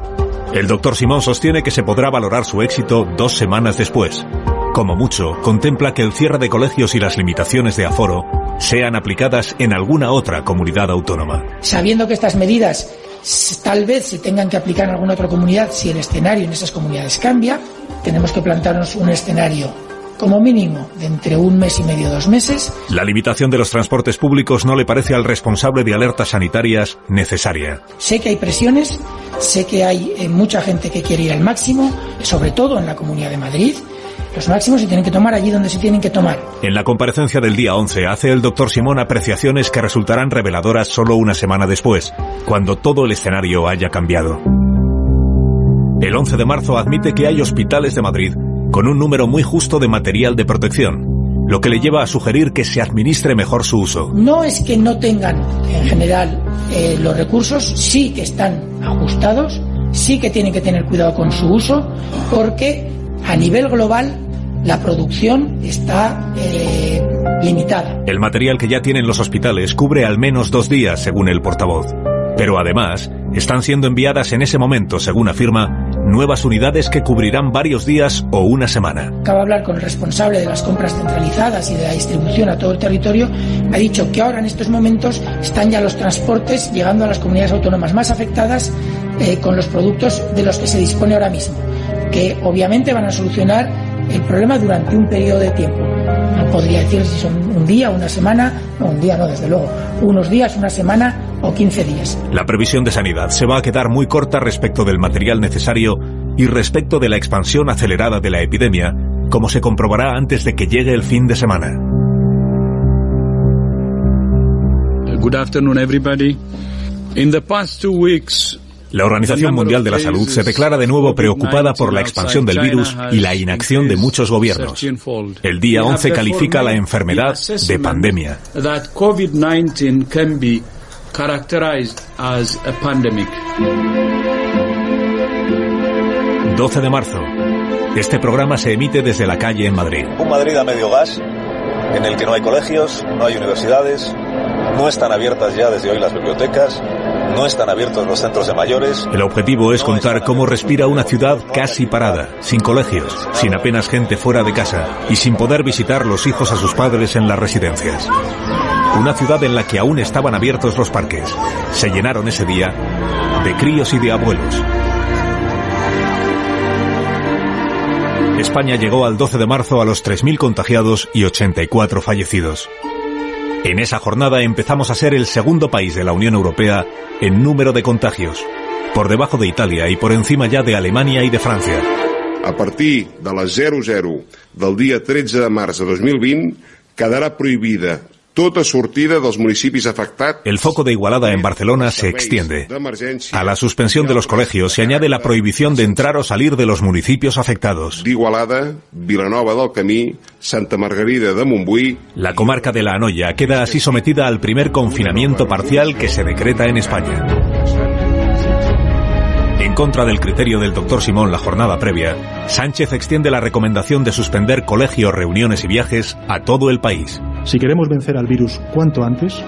El doctor Simón sostiene que se podrá valorar su éxito dos semanas después. Como mucho, contempla que el cierre de colegios y las limitaciones de aforo sean aplicadas en alguna otra comunidad autónoma. Sabiendo que estas medidas tal vez se tengan que aplicar en alguna otra comunidad si el escenario en esas comunidades cambia, tenemos que plantarnos un escenario como mínimo de entre un mes y medio dos meses. La limitación de los transportes públicos no le parece al responsable de alertas sanitarias necesaria. Sé que hay presiones, sé que hay eh, mucha gente que quiere ir al máximo, sobre todo en la Comunidad de Madrid. Los máximos se tienen que tomar allí donde se tienen que tomar. En la comparecencia del día 11 hace el doctor Simón apreciaciones que resultarán reveladoras solo una semana después, cuando todo el escenario haya cambiado. El 11 de marzo admite que hay hospitales de Madrid con un número muy justo de material de protección, lo que le lleva a sugerir que se administre mejor su uso. No es que no tengan en general eh, los recursos, sí que están ajustados, sí que tienen que tener cuidado con su uso, porque a nivel global la producción está eh, limitada. El material que ya tienen los hospitales cubre al menos dos días, según el portavoz. Pero además, están siendo enviadas en ese momento, según afirma, nuevas unidades que cubrirán varios días o una semana. Acabo de hablar con el responsable de las compras centralizadas y de la distribución a todo el territorio. Me ha dicho que ahora en estos momentos están ya los transportes llegando a las comunidades autónomas más afectadas eh, con los productos de los que se dispone ahora mismo, que obviamente van a solucionar el problema durante un periodo de tiempo. No podría decir si son un día, una semana, no, un día no, desde luego, unos días, una semana o 15 días. La previsión de sanidad se va a quedar muy corta respecto del material necesario y respecto de la expansión acelerada de la epidemia, como se comprobará antes de que llegue el fin de semana. Good afternoon, everybody. In the past two weeks, la Organización Mundial de la Salud se declara de nuevo preocupada por la expansión del virus y la inacción de muchos gobiernos. El día 11 califica la enfermedad de pandemia. 12 de marzo. Este programa se emite desde la calle en Madrid. Un Madrid a medio gas, en el que no hay colegios, no hay universidades, no están abiertas ya desde hoy las bibliotecas, no están abiertos los centros de mayores. El objetivo es contar cómo respira una ciudad casi parada, sin colegios, sin apenas gente fuera de casa y sin poder visitar los hijos a sus padres en las residencias. Una ciudad en la que aún estaban abiertos los parques. Se llenaron ese día de críos y de abuelos. España llegó al 12 de marzo a los 3.000 contagiados y 84 fallecidos. En esa jornada empezamos a ser el segundo país de la Unión Europea en número de contagios. por debajo de Italia y por encima ya de Alemania y de Francia. A partir de las 00 del día 13 de marzo de 2020 quedará prohibida tota sortida dels municipis afectats. El foco de Igualada en Barcelona se extiende. A la suspensión de los colegios se añade la prohibición de entrar o salir de los municipios afectados. D'Igualada, Vilanova del Camí, Santa Margarida de Montbui. La comarca de la Anoya queda así sometida al primer confinamiento parcial que se decreta en España. En contra del criterio del doctor Simón la jornada previa, Sánchez extiende la recomendación de suspender colegios, reuniones y viajes a todo el país. Si queremos vencer al virus cuanto antes,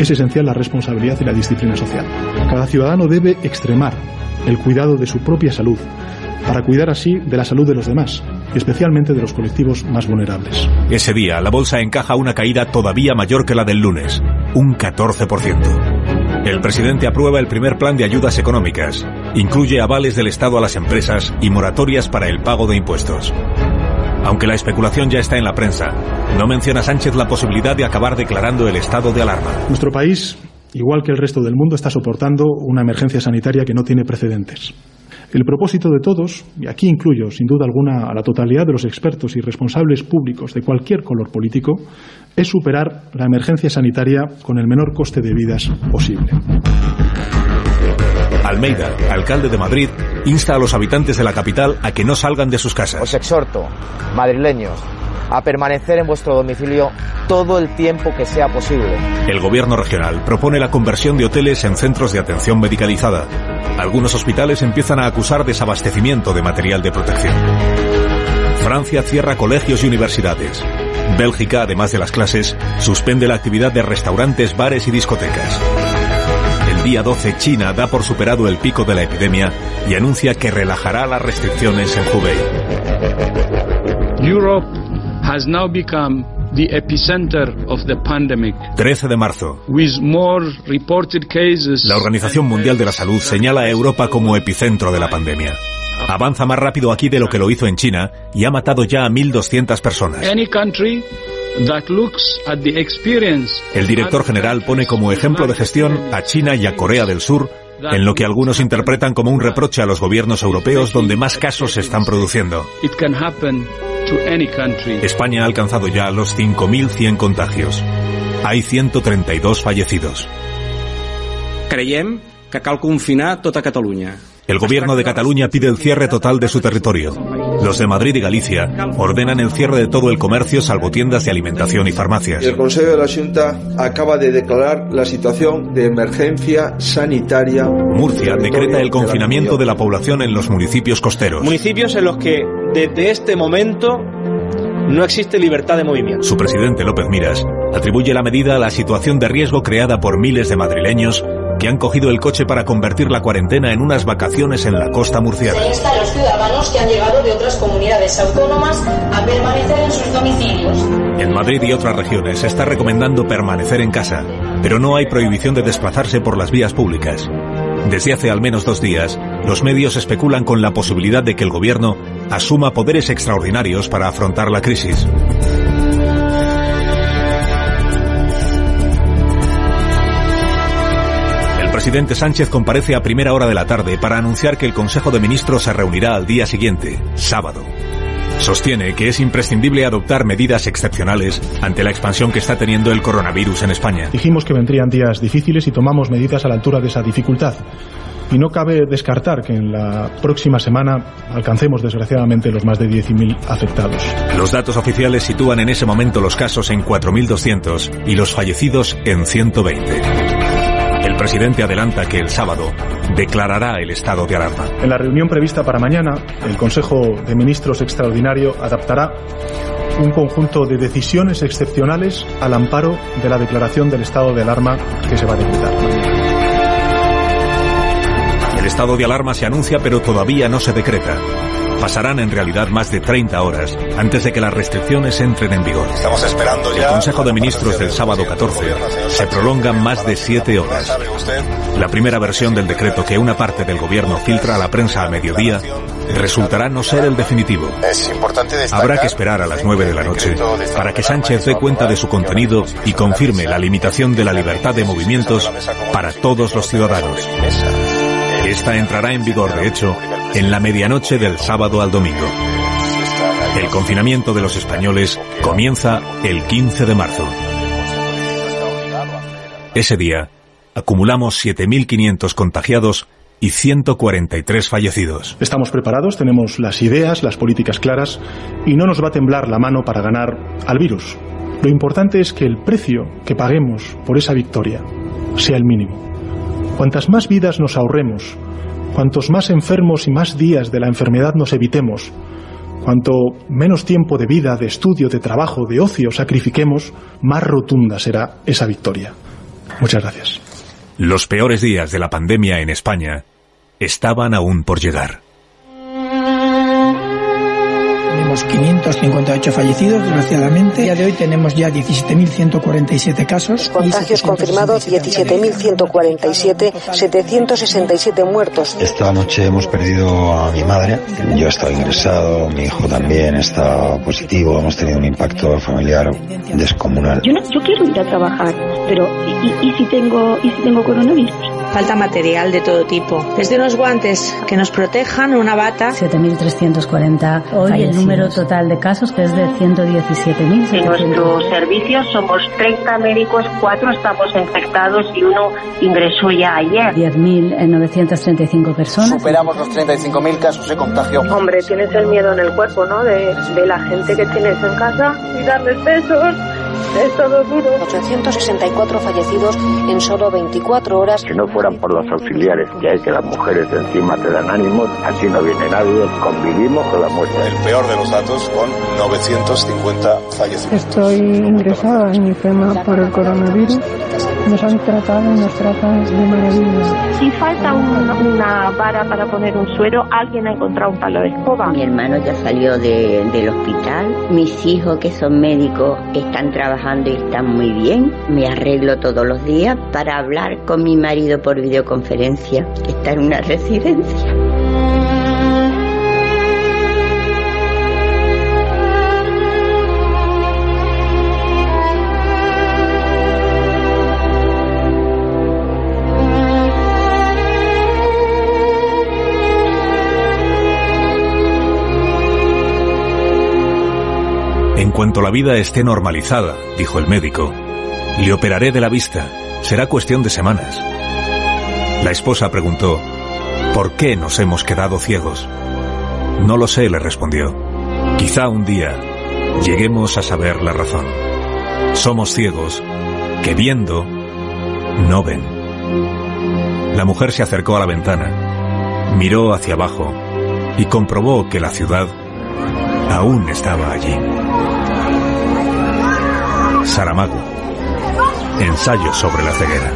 es esencial la responsabilidad y la disciplina social. Cada ciudadano debe extremar el cuidado de su propia salud para cuidar así de la salud de los demás, especialmente de los colectivos más vulnerables. Ese día, la bolsa encaja una caída todavía mayor que la del lunes, un 14%. El presidente aprueba el primer plan de ayudas económicas, incluye avales del Estado a las empresas y moratorias para el pago de impuestos. Aunque la especulación ya está en la prensa, no menciona Sánchez la posibilidad de acabar declarando el estado de alarma. Nuestro país, igual que el resto del mundo, está soportando una emergencia sanitaria que no tiene precedentes. El propósito de todos, y aquí incluyo sin duda alguna a la totalidad de los expertos y responsables públicos de cualquier color político, es superar la emergencia sanitaria con el menor coste de vidas posible. Almeida, alcalde de Madrid, insta a los habitantes de la capital a que no salgan de sus casas. Os exhorto, madrileños, a permanecer en vuestro domicilio todo el tiempo que sea posible. El gobierno regional propone la conversión de hoteles en centros de atención medicalizada. Algunos hospitales empiezan a acusar desabastecimiento de material de protección. Francia cierra colegios y universidades. Bélgica, además de las clases, suspende la actividad de restaurantes, bares y discotecas. El día 12 China da por superado el pico de la epidemia y anuncia que relajará las restricciones en Hubei. Europe has now become the epicenter of the pandemic. 13 de marzo. With more reported cases. La Organización Mundial de la Salud señala a Europa como epicentro de la pandemia. Avanza más rápido aquí de lo que lo hizo en China y ha matado ya a 1.200 personas. Any country that looks at the experience El director general pone como ejemplo de gestión a China y a Corea del Sur, en lo que algunos interpretan como un reproche a los gobiernos europeos donde más casos se están produciendo. it can happen to any country. España ha alcanzado ya los 5.100 contagios. Hay 132 fallecidos. Creiem que cal confinar tota Catalunya. El gobierno de Cataluña pide el cierre total de su territorio. Los de Madrid y Galicia ordenan el cierre de todo el comercio salvo tiendas de alimentación y farmacias. El Consejo de la Junta acaba de declarar la situación de emergencia sanitaria. Murcia decreta el confinamiento de la población en los municipios costeros. Municipios en los que desde este momento no existe libertad de movimiento. Su presidente López Miras atribuye la medida a la situación de riesgo creada por miles de madrileños que han cogido el coche para convertir la cuarentena en unas vacaciones en la costa murciana. Se insta a los ciudadanos que han llegado de otras comunidades autónomas a permanecer en sus domicilios. En Madrid y otras regiones se está recomendando permanecer en casa, pero no hay prohibición de desplazarse por las vías públicas. Desde hace al menos dos días, los medios especulan con la posibilidad de que el gobierno asuma poderes extraordinarios para afrontar la crisis. Presidente Sánchez comparece a primera hora de la tarde para anunciar que el Consejo de Ministros se reunirá al día siguiente, sábado. Sostiene que es imprescindible adoptar medidas excepcionales ante la expansión que está teniendo el coronavirus en España. Dijimos que vendrían días difíciles y tomamos medidas a la altura de esa dificultad. Y no cabe descartar que en la próxima semana alcancemos desgraciadamente los más de 10.000 afectados. Los datos oficiales sitúan en ese momento los casos en 4.200 y los fallecidos en 120. El presidente adelanta que el sábado declarará el estado de alarma. En la reunión prevista para mañana, el Consejo de Ministros Extraordinario adaptará un conjunto de decisiones excepcionales al amparo de la declaración del estado de alarma que se va a decretar. El estado de alarma se anuncia pero todavía no se decreta. Pasarán en realidad más de 30 horas antes de que las restricciones entren en vigor. Estamos esperando ya. El Consejo de Ministros del sábado 14 se prolonga más de 7 horas. La primera versión del decreto que una parte del gobierno filtra a la prensa a mediodía resultará no ser el definitivo. Habrá que esperar a las 9 de la noche para que Sánchez dé cuenta de su contenido y confirme la limitación de la libertad de movimientos para todos los ciudadanos. Esta entrará en vigor, de hecho, en la medianoche del sábado al domingo. El confinamiento de los españoles comienza el 15 de marzo. Ese día, acumulamos 7.500 contagiados y 143 fallecidos. Estamos preparados, tenemos las ideas, las políticas claras y no nos va a temblar la mano para ganar al virus. Lo importante es que el precio que paguemos por esa victoria sea el mínimo. Cuantas más vidas nos ahorremos, cuantos más enfermos y más días de la enfermedad nos evitemos, cuanto menos tiempo de vida, de estudio, de trabajo, de ocio sacrifiquemos, más rotunda será esa victoria. Muchas gracias. Los peores días de la pandemia en España estaban aún por llegar. Tenemos 558 fallecidos, desgraciadamente. A día de hoy tenemos ya 17.147 casos. Contagios confirmados 17.147, 767 muertos. Esta noche hemos perdido a mi madre. Yo he estado ingresado, mi hijo también está positivo. Hemos tenido un impacto familiar descomunal. Yo, no, yo quiero ir a trabajar, pero ¿y, y, si tengo y si tengo coronavirus? Falta material de todo tipo. Desde unos guantes que nos protejan, una bata. 7.340. Hoy el número total de casos que es de 117.000. En nuestro servicio somos 30 médicos, 4 estamos infectados y uno ingresó ya ayer. 10.935 personas. Superamos los 35.000 casos de contagio. Hombre, tienes el miedo en el cuerpo, ¿no? De, de la gente que tienes en casa y darles besos. Es todo duro. 864 fallecidos en solo 24 horas. Si no fueran por los auxiliares que hay que las mujeres encima te dan ánimo, así no viene nadie, convivimos con la muerte. El peor de los datos con 950 fallecidos. Estoy ingresada en mi FEMA por el coronavirus. Nos han tratado, nos tratan de maravilla. Si falta una, una vara para poner un suero, alguien ha encontrado un palo de escoba. Mi hermano ya salió de, del hospital. Mis hijos, que son médicos, están trabajando y están muy bien. Me arreglo todos los días para hablar con mi marido por videoconferencia, que está en una residencia. En cuanto la vida esté normalizada, dijo el médico, le operaré de la vista. Será cuestión de semanas. La esposa preguntó, ¿por qué nos hemos quedado ciegos? No lo sé, le respondió. Quizá un día lleguemos a saber la razón. Somos ciegos que viendo no ven. La mujer se acercó a la ventana, miró hacia abajo y comprobó que la ciudad aún estaba allí. Saramago. Ensayo sobre la ceguera.